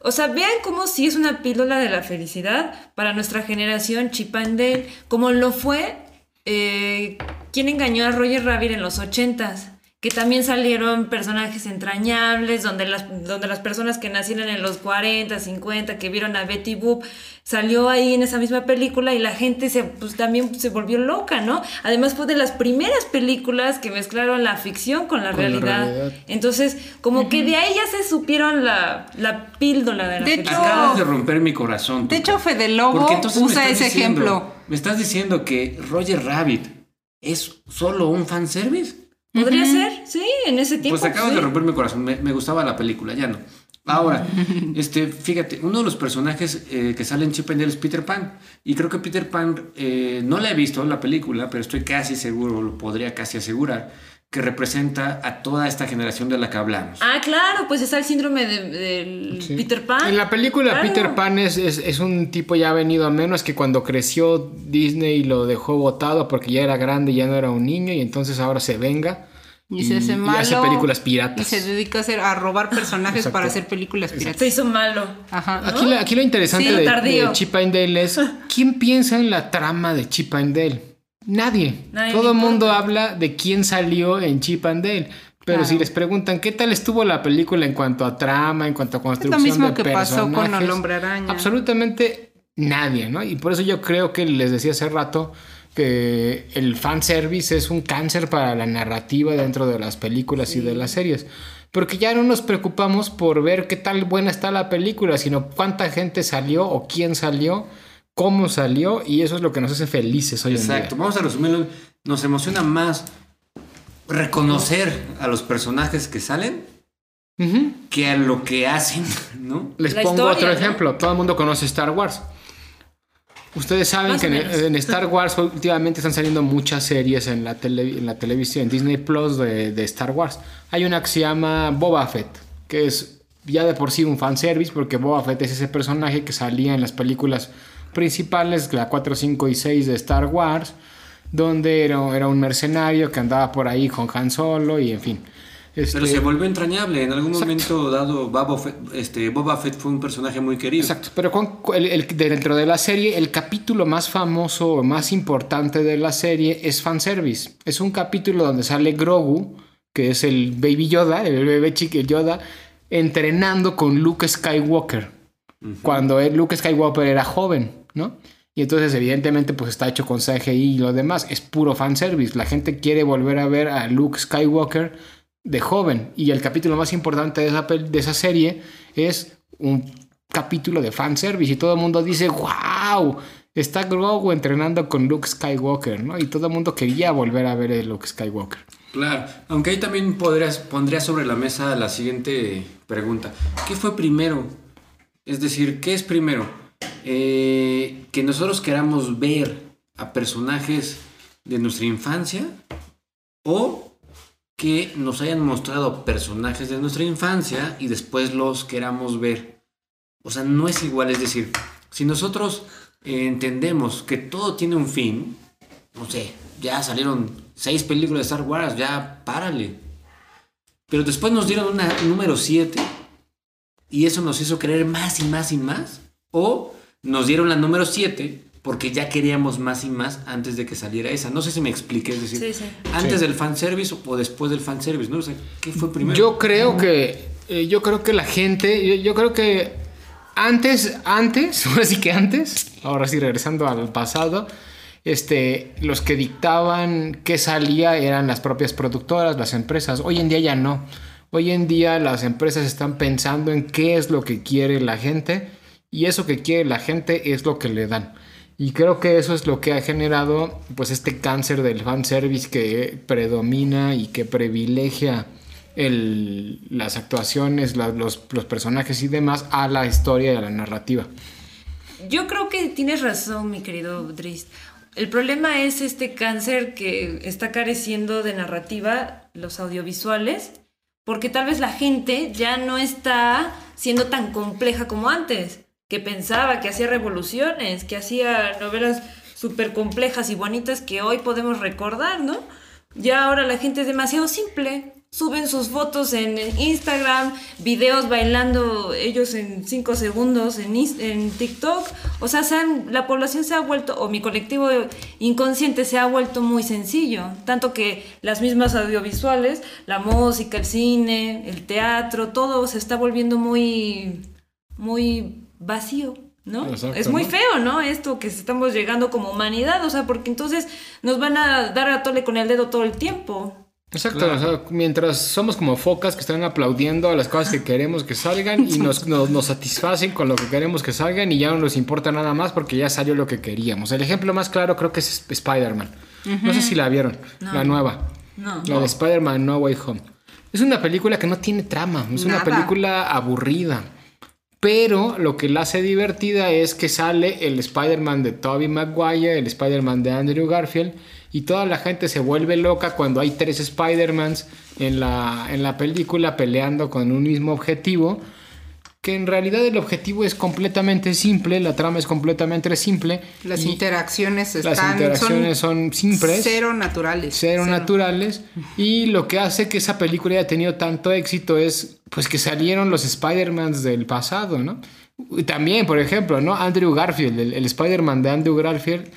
o sea, vean cómo sí es una píldora de la felicidad para nuestra generación Chip and Dale, como lo fue eh, quien engañó a Roger Rabbit en los ochentas, que también salieron personajes entrañables, donde las, donde las personas que nacieron en los 40, 50, que vieron a Betty Boop, salió ahí en esa misma película y la gente se, pues, también se volvió loca, ¿no? Además fue de las primeras películas que mezclaron la ficción con la, Con la realidad. Entonces, como que de ahí ya se supieron la, la píldora de la De hecho- Acabas de romper mi corazón. De hecho, Fede Lobo usa ese diciendo- ejemplo. Me estás diciendo que Roger Rabbit es solo un fanservice. Podría ser, sí, en ese tiempo. Pues acabas sí. de romper mi corazón. Me, me gustaba la película, ya no. Ahora, este, fíjate, uno de los personajes eh, que sale en Chip and Dale es Peter Pan. Y creo que Peter Pan, eh, no la he visto la película, pero estoy casi seguro, lo podría casi asegurar, que representa a toda esta generación de la que hablamos. Ah, claro, pues está el síndrome de, Sí. Peter Pan. En la película Claro. Peter Pan es, es, es un tipo ya venido a menos que cuando creció Disney lo dejó botado porque ya era grande y ya no era un niño y entonces ahora se venga Y se hace malo. hace películas piratas. Y se dedica a, hacer, a robar personajes Exacto. para hacer películas Se piratas. hizo malo. Ajá. Aquí, la- aquí lo interesante Sí, de, de Chip and Dale es ¿quién piensa en la trama de Chip and Dale? Nadie. Nadie Todo el mundo habla de quién salió en Chip and Dale. Pero Claro. si les preguntan qué tal estuvo la película en cuanto a trama, en cuanto a construcción mismo de que pasó con personajes, El Hombre Araña. Absolutamente nadie, ¿no? Y por eso yo creo que les decía hace rato que el fanservice es un cáncer para la narrativa dentro de las películas y de las series. Porque ya no nos preocupamos por ver qué tal buena está la película, sino cuánta gente salió o quién salió cómo salió y eso es lo que nos hace felices hoy Exacto, en vamos a resumirlo. Nos emociona más reconocer a los personajes que salen día. Que a lo que hacen, ¿no? Les La pongo historia, otro ¿no? ejemplo. Todo el mundo conoce Star Wars. Ustedes saben Más que en Star Wars últimamente están saliendo muchas series en la, tele- en la televisión, en Disney Plus de, de Star Wars. Hay una que se llama Boba Fett, que es ya de por sí un fanservice, porque Boba Fett es ese personaje que salía en las películas principales, la 4, 5 y 6 de Star Wars, donde era, era un mercenario que andaba por ahí con Han Solo y en fin. Pero Este- se volvió entrañable. En algún Exacto. momento dado, Boba Fett, este, Boba Fett fue un personaje muy querido. Exacto, pero con- el- el- dentro de la serie, el capítulo más famoso o más importante de la serie es fanservice. Es un capítulo donde sale Grogu, que es el Baby Yoda, el bebé chique Yoda, entrenando con Luke Skywalker. Cuando Luke Skywalker era joven, ¿no? Y entonces, evidentemente, pues está hecho con CGI y lo demás. Es puro fanservice. La gente quiere volver a ver a Luke Skywalker de joven. Y el capítulo más importante de esa, de esa serie es un capítulo de fanservice. Y todo el mundo dice, wow, está Grogu entrenando con Luke Skywalker, ¿no? Y todo el mundo quería volver a ver a Luke Skywalker. Claro, aunque ahí también podrías, pondría sobre la mesa la siguiente pregunta. ¿Qué fue primero? Es decir, ¿qué es primero? Eh, que nosotros queramos ver a personajes de nuestra infancia o que nos hayan mostrado personajes de nuestra infancia y después los queramos ver. O sea, no es igual, es decir, si nosotros eh, entendemos que todo tiene un fin, no sé, ya salieron seis películas de Star Wars, ya párale. Pero después nos dieron una número 7 y eso nos hizo querer más y más y más. O nos dieron la número 7 porque ya queríamos más y más antes de que saliera esa. No sé si me expliqué, es decir, Sí, sí. antes Sí. del fanservice o después del fanservice, ¿no? O sea, ¿qué fue primero? Yo creo que. eh, yo creo que la gente. Yo, yo creo que. Antes, antes, ahora sí que antes, ahora sí regresando al pasado, este, los que dictaban qué salía eran las propias productoras, las empresas. Hoy en día ya no. Hoy en día las empresas están pensando en qué es lo que quiere la gente y eso que quiere la gente es lo que le dan. Y creo que eso es lo que ha generado pues este cáncer del fanservice que predomina y que privilegia el- las actuaciones, los, los personajes y demás a la historia y a la narrativa. Yo creo que tienes razón, mi querido Drist. El problema es este cáncer que está careciendo de narrativa, los audiovisuales, porque tal vez la gente ya no está siendo tan compleja como antes, que pensaba que hacía revoluciones, que hacía novelas súper complejas y bonitas que hoy podemos recordar, ¿no? Ya ahora la gente es demasiado simple. Suben sus fotos en Instagram, videos bailando ellos en 5 segundos en, en TikTok. O sea, se han- la población se ha vuelto, o mi colectivo inconsciente se ha vuelto muy sencillo. Tanto que las mismas audiovisuales, la música, el cine, el teatro, todo se está volviendo muy, muy vacío. ¿no? Exacto, es muy ¿no? feo, ¿no? Esto que estamos llegando como humanidad, o sea, porque entonces nos van a dar a tole con el dedo todo el tiempo. Exacto, o sea, mientras somos como focas que están aplaudiendo a las cosas que queremos que salgan y nos, nos, nos satisfacen con lo que queremos que salgan y ya no nos importa nada más porque ya salió lo que queríamos. El ejemplo más claro creo que es Spider-Man. No sé si la vieron, la nueva. No. La de Spider-Man No Way Home. Es una película que no tiene trama, es una película aburrida. Pero lo que la hace divertida es que sale el Spider-Man de Tobey Maguire, el Spider-Man de Andrew Garfield, y toda la gente se vuelve loca cuando hay tres Spider-Mans en la, en la película peleando con un mismo objetivo. Que en realidad el objetivo es completamente simple, la trama es completamente simple. Las interacciones las están interacciones son simples cero naturales. cero naturales y lo que hace que esa película haya tenido tanto éxito es pues que salieron los Spider-Mans del pasado, ¿no? Y también, por ejemplo, ¿no? Andrew Garfield, el, el Spider-Man de Andrew Garfield,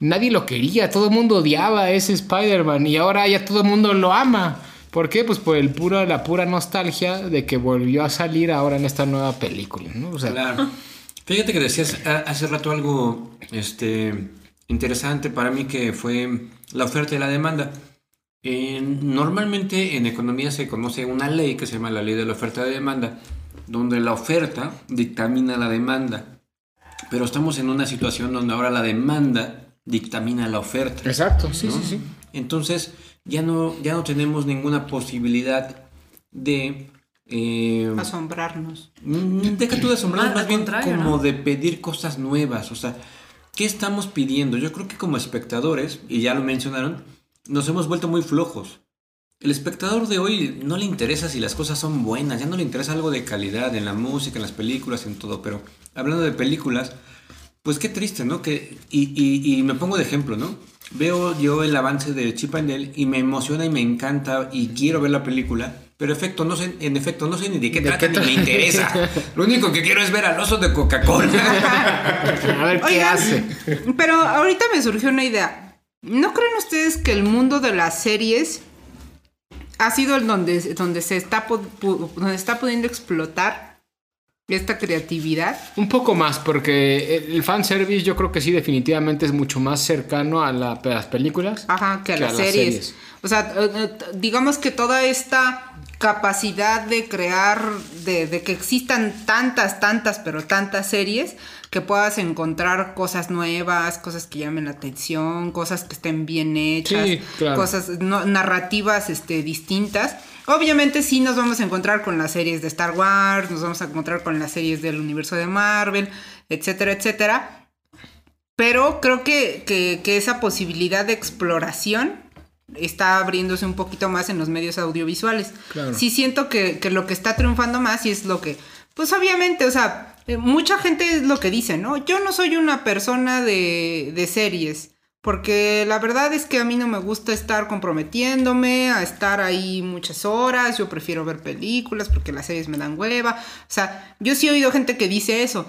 nadie lo quería, todo el mundo odiaba a ese Spider-Man y ahora ya todo el mundo lo ama. ¿Por qué? Pues por el puro, la pura nostalgia de que volvió a salir ahora en esta nueva película, ¿no? O sea, Claro. Fíjate que decías hace rato algo este, interesante para mí que fue la oferta y la demanda. Normalmente en economía se conoce una ley que se llama la ley de la oferta y demanda, donde la oferta dictamina la demanda. pero estamos en una situación donde ahora la demanda dictamina la oferta. Exacto, sí, ¿no? sí, sí. Entonces ya no, ya no tenemos ninguna posibilidad de... eh, Asombrarnos. Mm, Deja tú de asombrar, Al más bien como ¿no? de pedir cosas nuevas. O sea, ¿qué estamos pidiendo? Yo creo que como espectadores, y ya lo mencionaron, nos hemos vuelto muy flojos. El espectador de hoy no le interesa si las cosas son buenas, ya no le interesa algo de calidad en la música, en las películas, en todo. Pero hablando de películas, pues qué triste, ¿no? Que, y, y- y me pongo de ejemplo, ¿no? Veo yo el avance de Chip and Dale y me emociona y me encanta y quiero ver la película. Pero efecto, no sé, en efecto, no sé ni de qué ¿De trata ni me interesa. Lo único que quiero es ver al oso de Coca-Cola. A ver qué Oigan, hace. Pero ahorita me surgió una idea. ¿No creen ustedes que el mundo de las series ha sido el donde, donde se está, donde está pudiendo explotar esta creatividad? Un poco más, porque el fanservice yo creo que sí definitivamente es mucho más cercano a, la- a las películas. Ajá, que a las series. O sea, eh, eh, digamos que toda esta capacidad de crear, de, de que existan tantas, tantas, pero tantas series, que puedas encontrar cosas nuevas, cosas que llamen la atención, cosas que estén bien hechas, Sí, claro. cosas no- narrativas este, distintas. Obviamente sí nos vamos a encontrar con las series de Star Wars, nos vamos a encontrar con las series del universo de Marvel, etcétera, etcétera. Pero creo que, que- que esa posibilidad de exploración está abriéndose un poquito más en los medios audiovisuales. Claro. Sí siento que, que lo que está triunfando más y es lo que, pues obviamente, o sea, eh, mucha gente es lo que dice, ¿no? Yo no soy una persona de, de series. Porque la verdad es que a mí no me gusta estar comprometiéndome a estar ahí muchas horas. Yo prefiero ver películas porque las series me dan hueva. O sea, yo sí he oído gente que dice eso.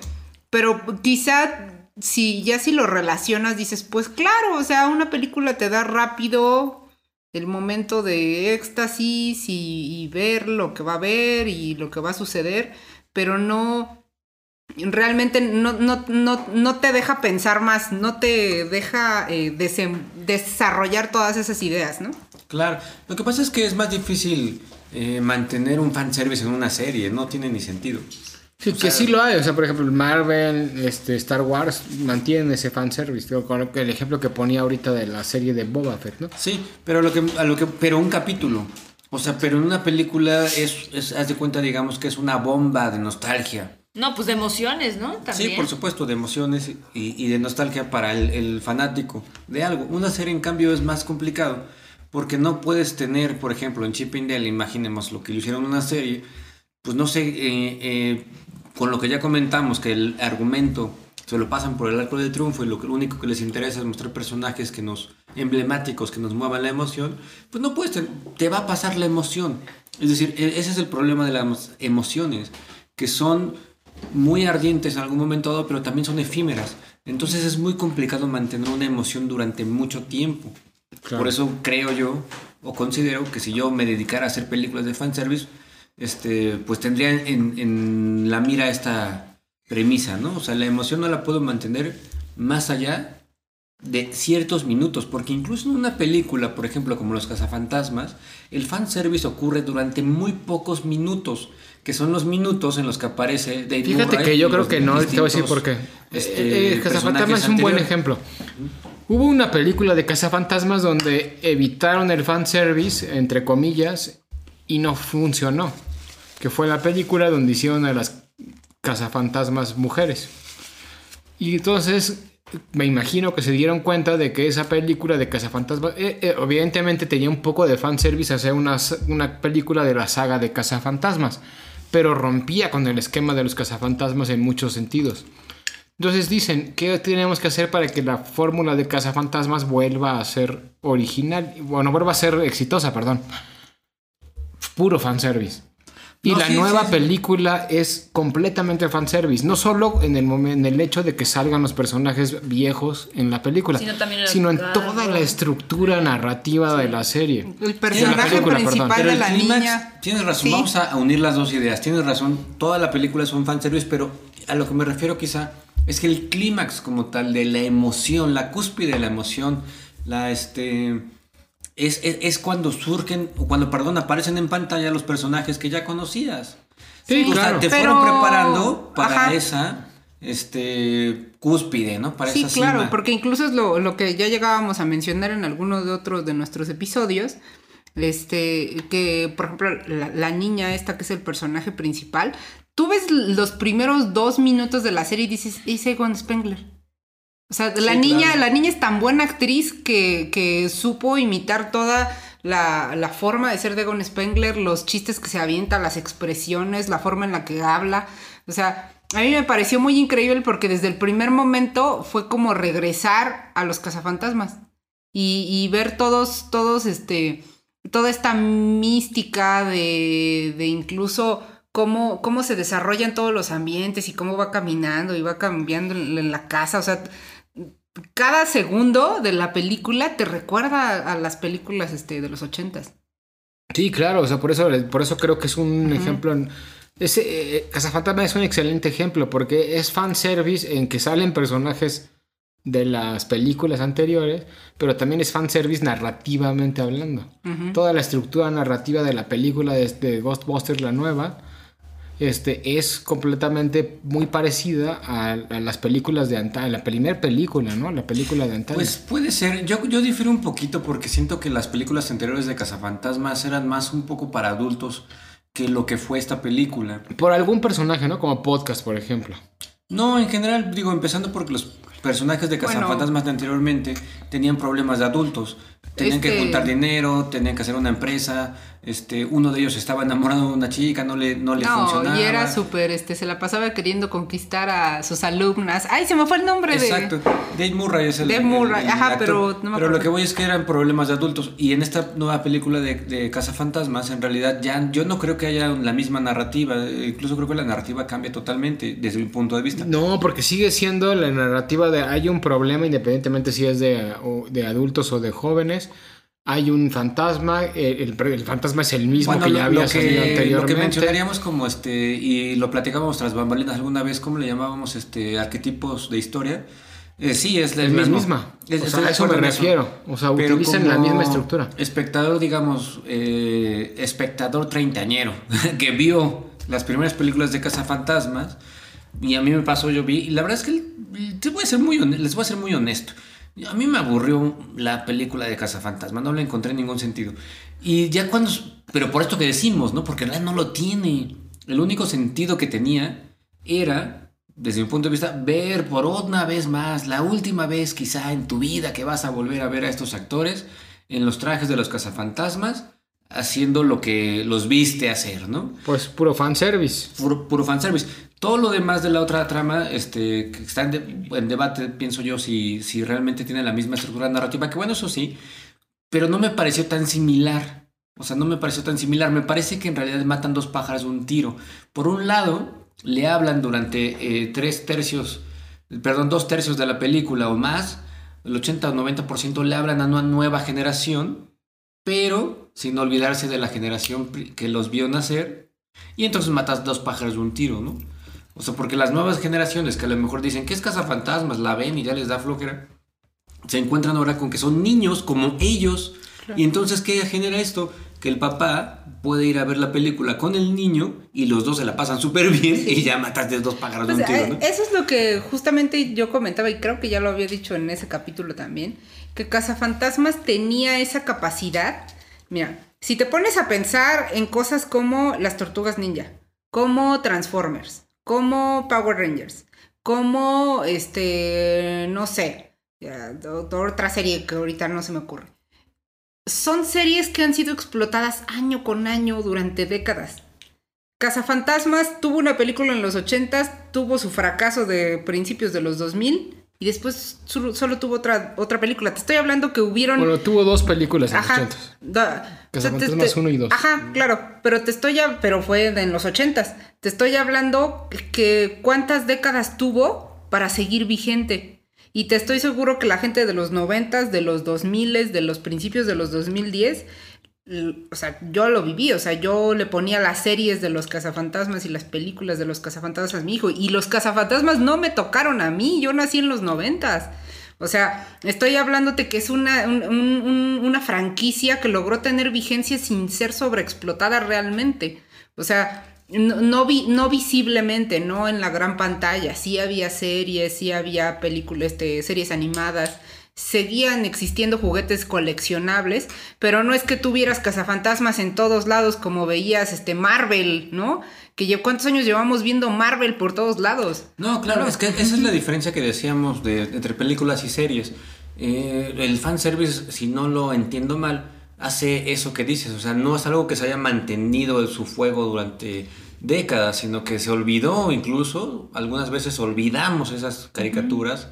Pero quizá si ya si lo relacionas, dices, pues claro, o sea, una película te da rápido el momento de éxtasis y, y ver lo que va a ver y lo que va a suceder, pero no, realmente no, no, no, no te deja pensar más, no te deja eh, desarrollar todas esas ideas, ¿no? Claro, lo que pasa es que es más difícil eh, mantener un fanservice en una serie, no tiene ni sentido. Sí, que sí lo hay. O sea, por ejemplo, Marvel, este, Star Wars mantienen ese fanservice. Digo, Con el ejemplo que ponía ahorita de la serie de Boba Fett, ¿no? Sí, pero lo que, a lo que, pero un capítulo. O sea, pero en una película es, es, haz de cuenta, digamos que es una bomba de nostalgia. No, pues de emociones, ¿no? También. Sí, por supuesto, de emociones y, y de nostalgia para el, el fanático de algo. Una serie, en cambio, es más complicado porque no puedes tener, por ejemplo, en Chip and Dale, imaginemos lo que le hicieron en una serie, pues no sé, eh, eh, con lo que ya comentamos, que el argumento se lo pasan por el arco del triunfo y lo, único que les interesa es mostrar personajes que nos emblemáticos, que nos muevan la emoción, pues no puedes, te, te va a pasar la emoción. Es decir, e- ese es el problema de las emociones, que son muy ardientes en algún momento dado, pero también son efímeras. Entonces es muy complicado mantener una emoción durante mucho tiempo. Claro. Por eso creo yo, o considero que si yo me dedicara a hacer películas de fanservice, este, pues tendría en, en la mira esta premisa, ¿no? O sea, la emoción no la puedo mantener más allá de ciertos minutos, porque incluso en una película, por ejemplo, como Los Cazafantasmas, el fanservice ocurre durante muy pocos minutos, que son los minutos en los que aparece Dave Fíjate Murray que yo creo que no, te voy a decir por qué. este, Eh, eh, Cazafantasmas es un buen ejemplo. Hubo una película de Cazafantasmas donde evitaron el fanservice, entre comillas, y no funcionó. Que fue la película donde hicieron a las Cazafantasmas mujeres. Y entonces me imagino que se dieron cuenta de que esa película de Cazafantasmas, eh, eh, evidentemente tenía un poco de fanservice hacer una, una película de la saga de Cazafantasmas, pero rompía con el esquema de los Cazafantasmas en muchos sentidos. Entonces dicen, ¿qué tenemos que hacer para que la fórmula de Cazafantasmas vuelva a ser original? Bueno, vuelva a ser exitosa, perdón. Puro fanservice. Y No, la sí, nueva sí, sí. película es completamente fanservice. No solo en el, en el hecho de que salgan los personajes viejos en la película, Sino también en sino toda la estructura narrativa de la serie. El De la personaje película, principal perdón. De la clímax, niña. tienes razón, Sí. vamos a unir las dos ideas. Tienes razón, toda la película es un fanservice, pero a lo que me refiero quizá es que el clímax como tal de la emoción, la cúspide de la emoción, la este es, es, es cuando surgen o cuando perdón aparecen en pantalla los personajes que ya conocías. Sí, o sea, claro. te Pero- fueron preparando para Ajá. esa este cúspide, ¿no? Para Sí, esa claro, cima. porque incluso es lo, lo que ya llegábamos a mencionar en algunos de otros de nuestros episodios. Este, que por ejemplo, la, la niña esta que es el personaje principal, tú ves los primeros dos minutos de la serie y dices, es Egon Spengler. O sea, la Sí, niña, claro. la niña es tan buena actriz que, que supo imitar toda la, la forma de ser de Egon Spengler, los chistes que se avienta, las expresiones, la forma en la que habla. O sea, a mí me pareció muy increíble porque desde el primer momento fue como regresar a los cazafantasmas y, y ver todos, todos, este, toda esta mística de, de incluso cómo, cómo se desarrollan todos los ambientes y cómo va caminando y va cambiando en, en la casa. O sea, cada segundo de la película te recuerda a las películas este, de los ochentas. Sí, claro, o sea, por eso, por eso creo que es un ejemplo. en- Ese, eh, Cazafantasma es un excelente ejemplo porque es fanservice en que salen personajes de las películas anteriores, pero también es fanservice narrativamente hablando. Toda la estructura narrativa de la película de, de Ghostbusters, la nueva, este, es completamente muy parecida a, a las películas de antaño, la primera película, ¿no? La película de antaño. Pues puede ser. Yo, yo difiero un poquito porque siento que las películas anteriores de Cazafantasmas eran más un poco para adultos que lo que fue esta película. Por algún personaje, ¿no? Como podcast, por ejemplo. No, en general, digo, empezando porque los personajes de Bueno. Cazafantasmas de anteriormente tenían problemas de adultos. Tenían que Este- juntar dinero, tenían que hacer una empresa. Este, uno de ellos estaba enamorado de una chica, no le, no le No, funcionaba. y era súper, este, se la pasaba queriendo conquistar a sus alumnas. Ay, se me fue el nombre Exacto. de. Dave Murray es el. Dave el- Murray, el ajá, actor. pero no me Pero lo que voy es que eran problemas de adultos. Y en esta nueva película de, de Cazafantasmas, en realidad ya yo no creo que haya la misma narrativa. Eh, Incluso creo que la narrativa cambia totalmente desde mi punto de vista. No, porque sigue siendo la narrativa de hay un problema, independientemente si es de, de adultos o de jóvenes. Hay un fantasma, el, el fantasma es el mismo Bueno, que ya había salido que, lo anteriormente. que mencionaríamos como este, y lo platicábamos tras bambalinas alguna vez, ¿cómo le llamábamos este arquetipos de historia? Eh, sí, es la Es la mismo. misma. Es- O sea, a eso me refiero. O sea, Pero utilizan la misma estructura. Espectador, digamos, eh, espectador treintañero, que vio las primeras películas de Cazafantasmas, y a mí me pasó, yo vi, y la verdad es que te voy a ser muy les voy a ser muy honesto. A mí me aburrió la película de Cazafantasmas, no le encontré ningún sentido. Y ya cuando. Pero por esto que decimos, ¿no? Porque en realidad no lo tiene. El único sentido que tenía era, desde mi punto de vista, ver por una vez más, la última vez quizá en tu vida que vas a volver a ver a estos actores en los trajes de los cazafantasmas, haciendo lo que los viste hacer, ¿no? Pues puro fanservice. Puro, puro fanservice. Todo lo demás de la otra trama, este, que está en, de- en debate, pienso yo, si, si realmente tiene la misma estructura narrativa, que bueno, eso sí, pero no me pareció tan similar. O sea, no me pareció tan similar. Me parece que en realidad matan dos pájaros de un tiro. Por un lado, le hablan durante eh, tres tercios, perdón, dos tercios de la película o más, el 80 o 90% le hablan a una nueva generación, pero sin olvidarse de la generación que los vio nacer. Y entonces matas dos pájaros de un tiro, ¿no? O sea, porque las nuevas generaciones que a lo mejor dicen que es cazafantasmas, la ven y ya les da flojera, se encuentran ahora con que son niños como ellos. Y entonces, ¿qué genera esto? Que el papá puede ir a ver la película con el niño y los dos se la pasan súper bien y ya mataste dos pájaros de Pues, un tiro, eh, ¿no? Eso es lo que justamente yo comentaba y creo que ya lo había dicho en ese capítulo también, que Cazafantasmas tenía esa capacidad. Mira, si te pones a pensar en cosas como las tortugas ninja, como Transformers, como Power Rangers, como este, no sé, ya, otra serie que ahorita no se me ocurre. Son series que han sido explotadas año con año durante décadas. Cazafantasmas tuvo una película en los 80s, tuvo su fracaso de principios de los 2000 y después solo tuvo otra, otra película. Te estoy hablando que hubieron... Bueno, tuvo dos películas en los Ajá. 80. da- Cazafantasmas te- y dos. Ajá, claro, pero te estoy pero fue en los ochentas. Te estoy hablando que cuántas décadas tuvo para seguir vigente. Y te estoy seguro que la gente de los noventas, de los dos miles, de los principios de los 2010, l- o sea, yo lo viví, o sea, yo le ponía las series de los cazafantasmas y las películas de los cazafantasmas a mi hijo. Y los cazafantasmas no me tocaron a mí, yo nací en los noventas. O sea, estoy hablándote que es una, un- un- un- una franquicia que logró tener vigencia sin ser sobreexplotada realmente. O sea, no, no, vi, no visiblemente, no en la gran pantalla. Sí había series, sí había películas, este, series animadas. Seguían existiendo juguetes coleccionables, pero no es que tuvieras cazafantasmas en todos lados como veías este Marvel, ¿no? Que cuántos años llevamos viendo Marvel por todos lados. No, claro, es que esa es la diferencia que decíamos de, entre películas y series. Eh, el fanservice, si no lo entiendo mal, hace eso que dices. O sea, no es algo que se haya mantenido en su fuego durante décadas, sino que se olvidó incluso. Algunas veces olvidamos esas caricaturas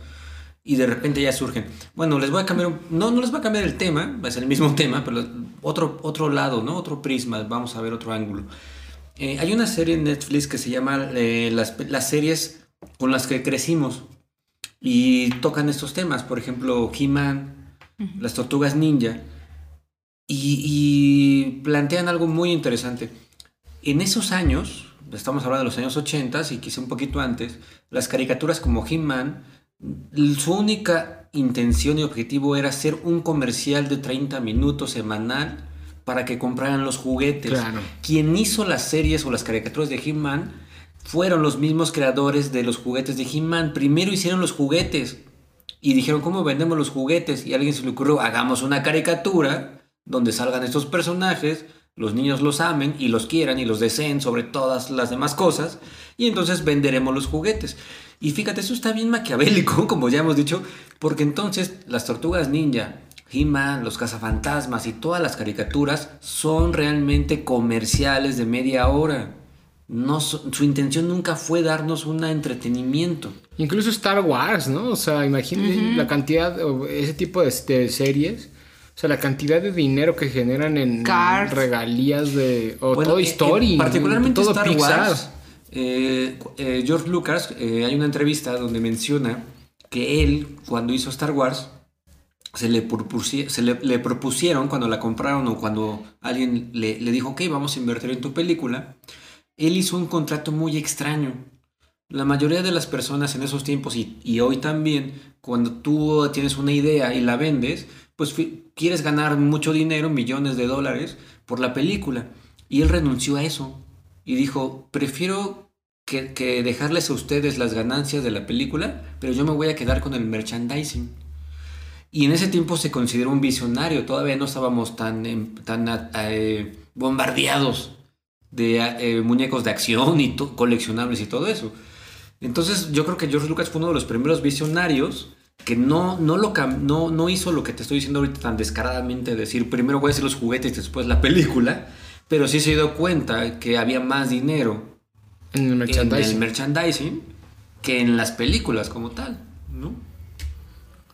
y de repente ya surgen. Bueno, les voy a cambiar, no, no les voy a cambiar el tema, es el mismo tema, pero otro, otro lado, ¿no? Otro prisma, vamos a ver otro ángulo. Eh, hay una serie en Netflix que se llama eh, las, las series con las que crecimos y tocan estos temas, por ejemplo, He-Man, las tortugas ninja, y, y plantean algo muy interesante. En esos años, estamos hablando de los años 80 y quizá un poquito antes, las caricaturas como He-Man, su única intención y objetivo era hacer un comercial de 30 minutos semanal para que compraran los juguetes. Claro. Quien hizo las series o las caricaturas de He-Man fueron los mismos creadores de los juguetes de He-Man. Primero hicieron los juguetes y dijeron, ¿cómo vendemos los juguetes? Y a alguien se le ocurrió, hagamos una caricatura donde salgan estos personajes, los niños los amen y los quieran y los deseen sobre todas las demás cosas, y entonces venderemos los juguetes. Y fíjate, eso está bien maquiavélico, como ya hemos dicho, porque entonces las tortugas ninja, He-Man, los cazafantasmas y todas las caricaturas son realmente comerciales de media hora. No, su intención nunca fue darnos un entretenimiento. Incluso Star Wars, ¿no? O sea, imagínate la cantidad, ese tipo de, de series. O sea, la cantidad de dinero que generan en Cars. regalías de. O Bueno, Toy eh, eh, Story. particularmente todo Star Pixar. Wars. eh, eh, George Lucas, eh, hay una entrevista donde menciona que él, cuando hizo Star Wars, se le, propusi- se le, le propusieron cuando la compraron o cuando alguien le, le dijo, ok, vamos a invertir en tu película, él hizo un contrato muy extraño. La mayoría de las personas en esos tiempos y, y hoy también, cuando tú tienes una idea y la vendes, pues quieres ganar mucho dinero, millones de dólares, por la película. Y él renunció a eso y dijo, prefiero que, dejarles a ustedes las ganancias de la película, pero yo me voy a quedar con el merchandising. Y en ese tiempo se consideró un visionario, todavía no estábamos tan, tan eh, bombardeados de eh, muñecos de acción y coleccionables y todo eso. Entonces yo creo que George Lucas fue uno de los primeros visionarios que no, no, lo no, no hizo lo que te estoy diciendo ahorita tan descaradamente, decir primero voy a hacer los juguetes y después la película, pero sí se dio cuenta que había más dinero En el en el merchandising que en las películas como tal, ¿no?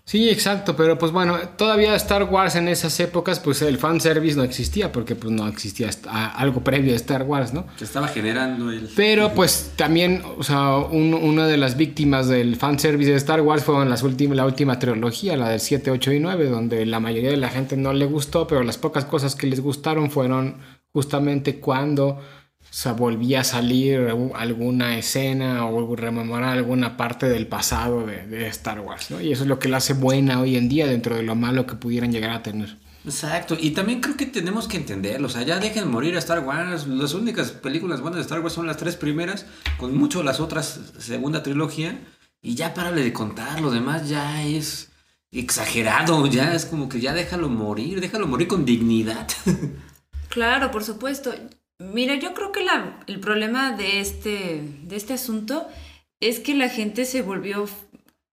Sí, exacto, pero pues bueno, todavía Star Wars en esas épocas, pues el fanservice no existía, porque pues no existía algo previo a Star Wars, ¿no? Se estaba generando el... Pero pues también, o sea, un- una de las víctimas del fanservice de Star Wars fue en las últimas, la última trilogía, la del 7, 8 y 9, donde la mayoría de la gente no le gustó, pero las pocas cosas que les gustaron fueron justamente cuando se volvía a salir alguna escena o rememorar alguna parte del pasado de, de Star Wars, ¿no? Y eso es lo que la hace buena hoy en día dentro de lo malo que pudieran llegar a tener. Exacto, y también creo que tenemos que entenderlo, o sea, ya dejen morir a Star Wars, las únicas películas buenas de Star Wars son las tres primeras, con mucho las otras segunda trilogía, y ya párale de contar, lo demás ya es exagerado, ya es como que ya déjalo morir, déjalo morir con dignidad. Claro, por supuesto. Mira, yo creo que el problema de este, de este asunto es que la gente se volvió,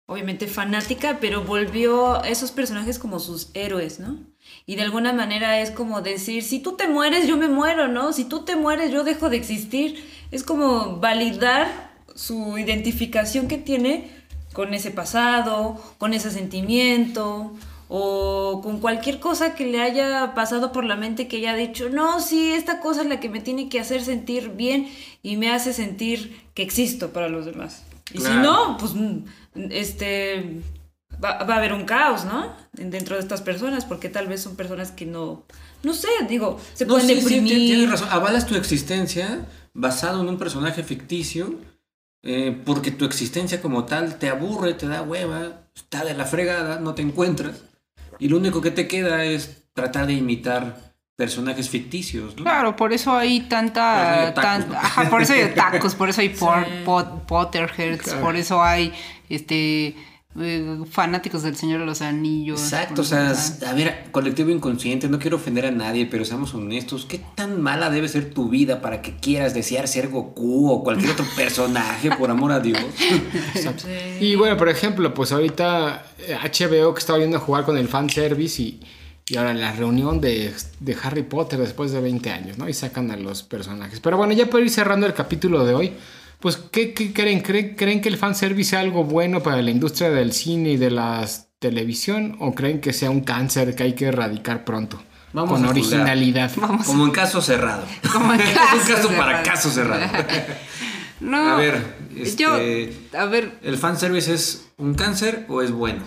obviamente, fanática, pero volvió esos personajes como sus héroes, ¿no? Y de alguna manera es como decir, si tú te mueres, yo me muero, ¿no? Si tú te mueres, yo dejo de existir. Es como validar su identificación que tiene con ese pasado, con ese sentimiento, o con cualquier cosa que le haya pasado por la mente que haya dicho, no, sí, esta cosa es la que me tiene que hacer sentir bien y me hace sentir que existo para los demás. Y si no, pues mm, este va, va a haber un caos, ¿no? Dentro de estas personas, porque tal vez son personas que no, no sé, digo, se No, pueden sí, deprimir. ti- tienes razón, avalas tu existencia basado en un personaje ficticio, eh, porque tu existencia como tal te aburre, te da hueva, está de la fregada, no te encuentras, y lo único que te queda es tratar de imitar personajes ficticios, ¿no? Claro, por eso hay Por eso tanta. hay tan- ¿no? ajá, por eso hay tacos, por eso hay por, pot- Potterheads, por eso hay este eh, fanáticos del Señor de los Anillos. Exacto, o sea, a ver, colectivo inconsciente, no quiero ofender a nadie, pero seamos honestos, ¿qué tan mala debe ser tu vida para que quieras desear ser Goku o cualquier otro personaje, por amor a Dios? Y bueno, por ejemplo, pues ahorita eh, HBO que estaba yendo a jugar con el fanservice y, y ahora la reunión de, de Harry Potter después de 20 años, ¿no? Y sacan a los personajes. Pero bueno, ya para ir cerrando el capítulo de hoy, pues ¿qué, qué creen? creen? ¿Creen que el fanservice sea algo bueno para la industria del cine y de la televisión? ¿O creen que sea un cáncer que hay que erradicar pronto? Vamos con originalidad. Vamos. Como en caso cerrado. Como en es un caso caso para caso cerrado. No. A ver, este- Yo. A ver, ¿El fanservice es un cáncer o es bueno?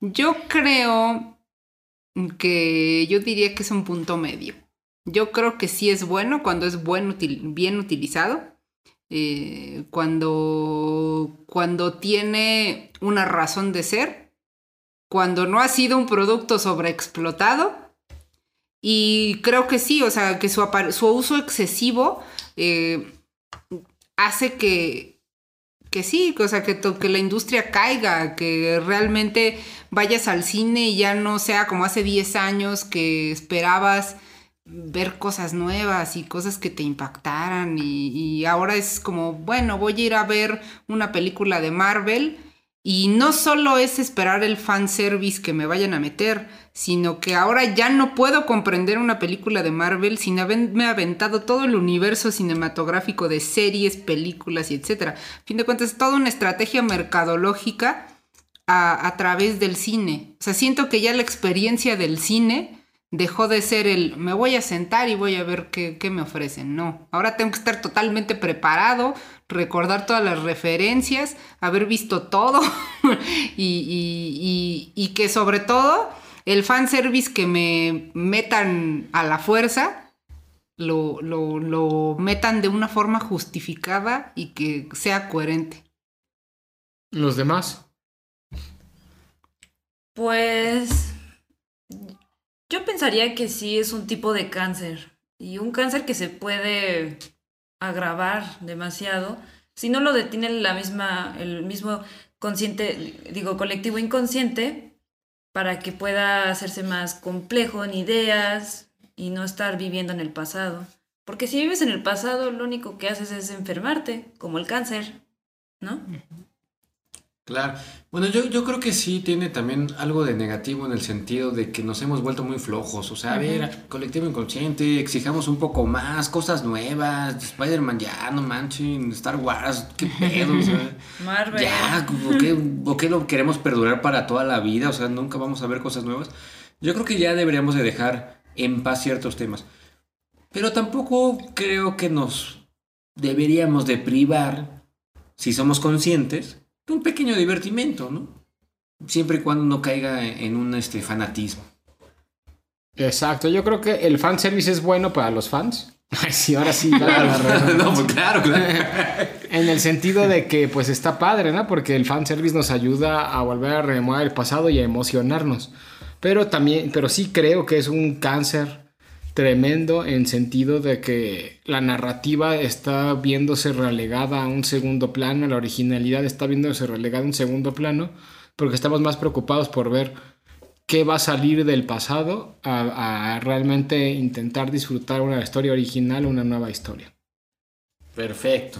Yo creo que yo diría que es un punto medio. Yo creo que sí es bueno cuando es buen util- bien utilizado. Eh, cuando, cuando tiene una razón de ser. Cuando no ha sido un producto sobreexplotado. Y creo que sí, o sea, que su, uso excesivo eh, hace que, que sí, o sea, que, que la industria caiga, que realmente vayas al cine y ya no sea como hace 10 años que esperabas ver cosas nuevas y cosas que te impactaran y, ahora es como, bueno, voy a ir a ver una película de Marvel y no solo es esperar el fanservice que me vayan a meter, sino que ahora ya no puedo comprender una película de Marvel sin haberme aventado todo el universo cinematográfico de series, películas y etcétera. A fin de cuentas, es toda una estrategia mercadológica a, a través del cine. O sea, siento que ya la experiencia del cine dejó de ser el me voy a sentar y voy a ver qué, qué me ofrecen. No, ahora tengo que estar totalmente preparado, recordar todas las referencias, haber visto todo y, y- y- y que sobre todo el fanservice que me metan a la fuerza lo, lo, lo metan de una forma justificada y que sea coherente. Los demás. Pues yo pensaría que sí es un tipo de cáncer y un cáncer que se puede agravar demasiado si no lo detiene la misma el mismo consciente digo colectivo inconsciente para que pueda hacerse más complejo en ideas y no estar viviendo en el pasado. Porque si vives en el pasado, lo único que haces es enfermarte, como el cáncer, ¿no? Claro. Bueno, yo, yo creo que sí tiene también algo de negativo en el sentido de que nos hemos vuelto muy flojos. O sea, a ver, colectivo inconsciente, exijamos un poco más, cosas nuevas. Spider-Man ya, no manchen, Star Wars, qué pedo, o sea, Marvel. Ya, ¿o qué, o qué lo queremos perdurar para toda la vida? O sea, nunca vamos a ver cosas nuevas. Yo creo que ya deberíamos de dejar en paz ciertos temas. Pero tampoco creo que nos deberíamos de privar, si somos conscientes, un pequeño divertimento, ¿no? Siempre y cuando no caiga en un este, fanatismo. Exacto, yo creo que el fanservice es bueno para los fans. Ay, sí, ahora sí. la no, pues claro, claro. En el sentido de que pues está padre, ¿no? Porque el fanservice nos ayuda a volver a rememorar el pasado y a emocionarnos. Pero también, pero sí creo que es un cáncer tremendo en sentido de que la narrativa está viéndose relegada a un segundo plano, la originalidad está viéndose relegada a un segundo plano, porque estamos más preocupados por ver qué va a salir del pasado a, realmente intentar disfrutar una historia original, una nueva historia. Perfecto.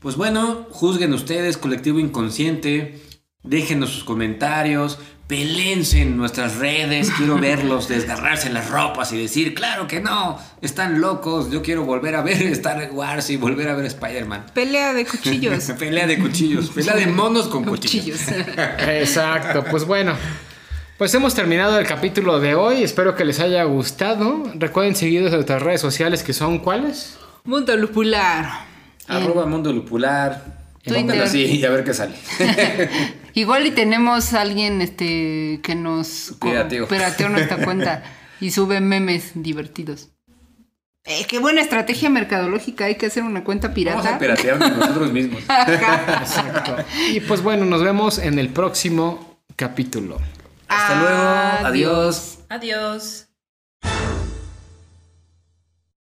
Pues bueno, juzguen ustedes, colectivo inconsciente, déjenos sus comentarios, pelense en nuestras redes, quiero verlos desgarrarse las ropas y decir, claro que no, están locos, yo quiero volver a ver Star Wars y volver a ver Spider-Man. Pelea de cuchillos. pelea de cuchillos, pelea de monos con cuchillos. cuchillos. Exacto, pues bueno. Pues hemos terminado el capítulo de hoy. Espero que les haya gustado. Recuerden seguirnos en nuestras redes sociales que son ¿cuáles? Mundo lupular. Arroba Mundo Lupular. Pónganlo así y a ver qué sale. Igual y tenemos a alguien este que nos Pirateó. pirateó nuestra cuenta y sube memes divertidos. Eh, qué buena estrategia mercadológica, hay que hacer una cuenta Vamos a pirata. piratearnos nosotros mismos. Exacto. Y pues bueno, nos vemos en el próximo capítulo. Hasta luego. Adiós. Adiós.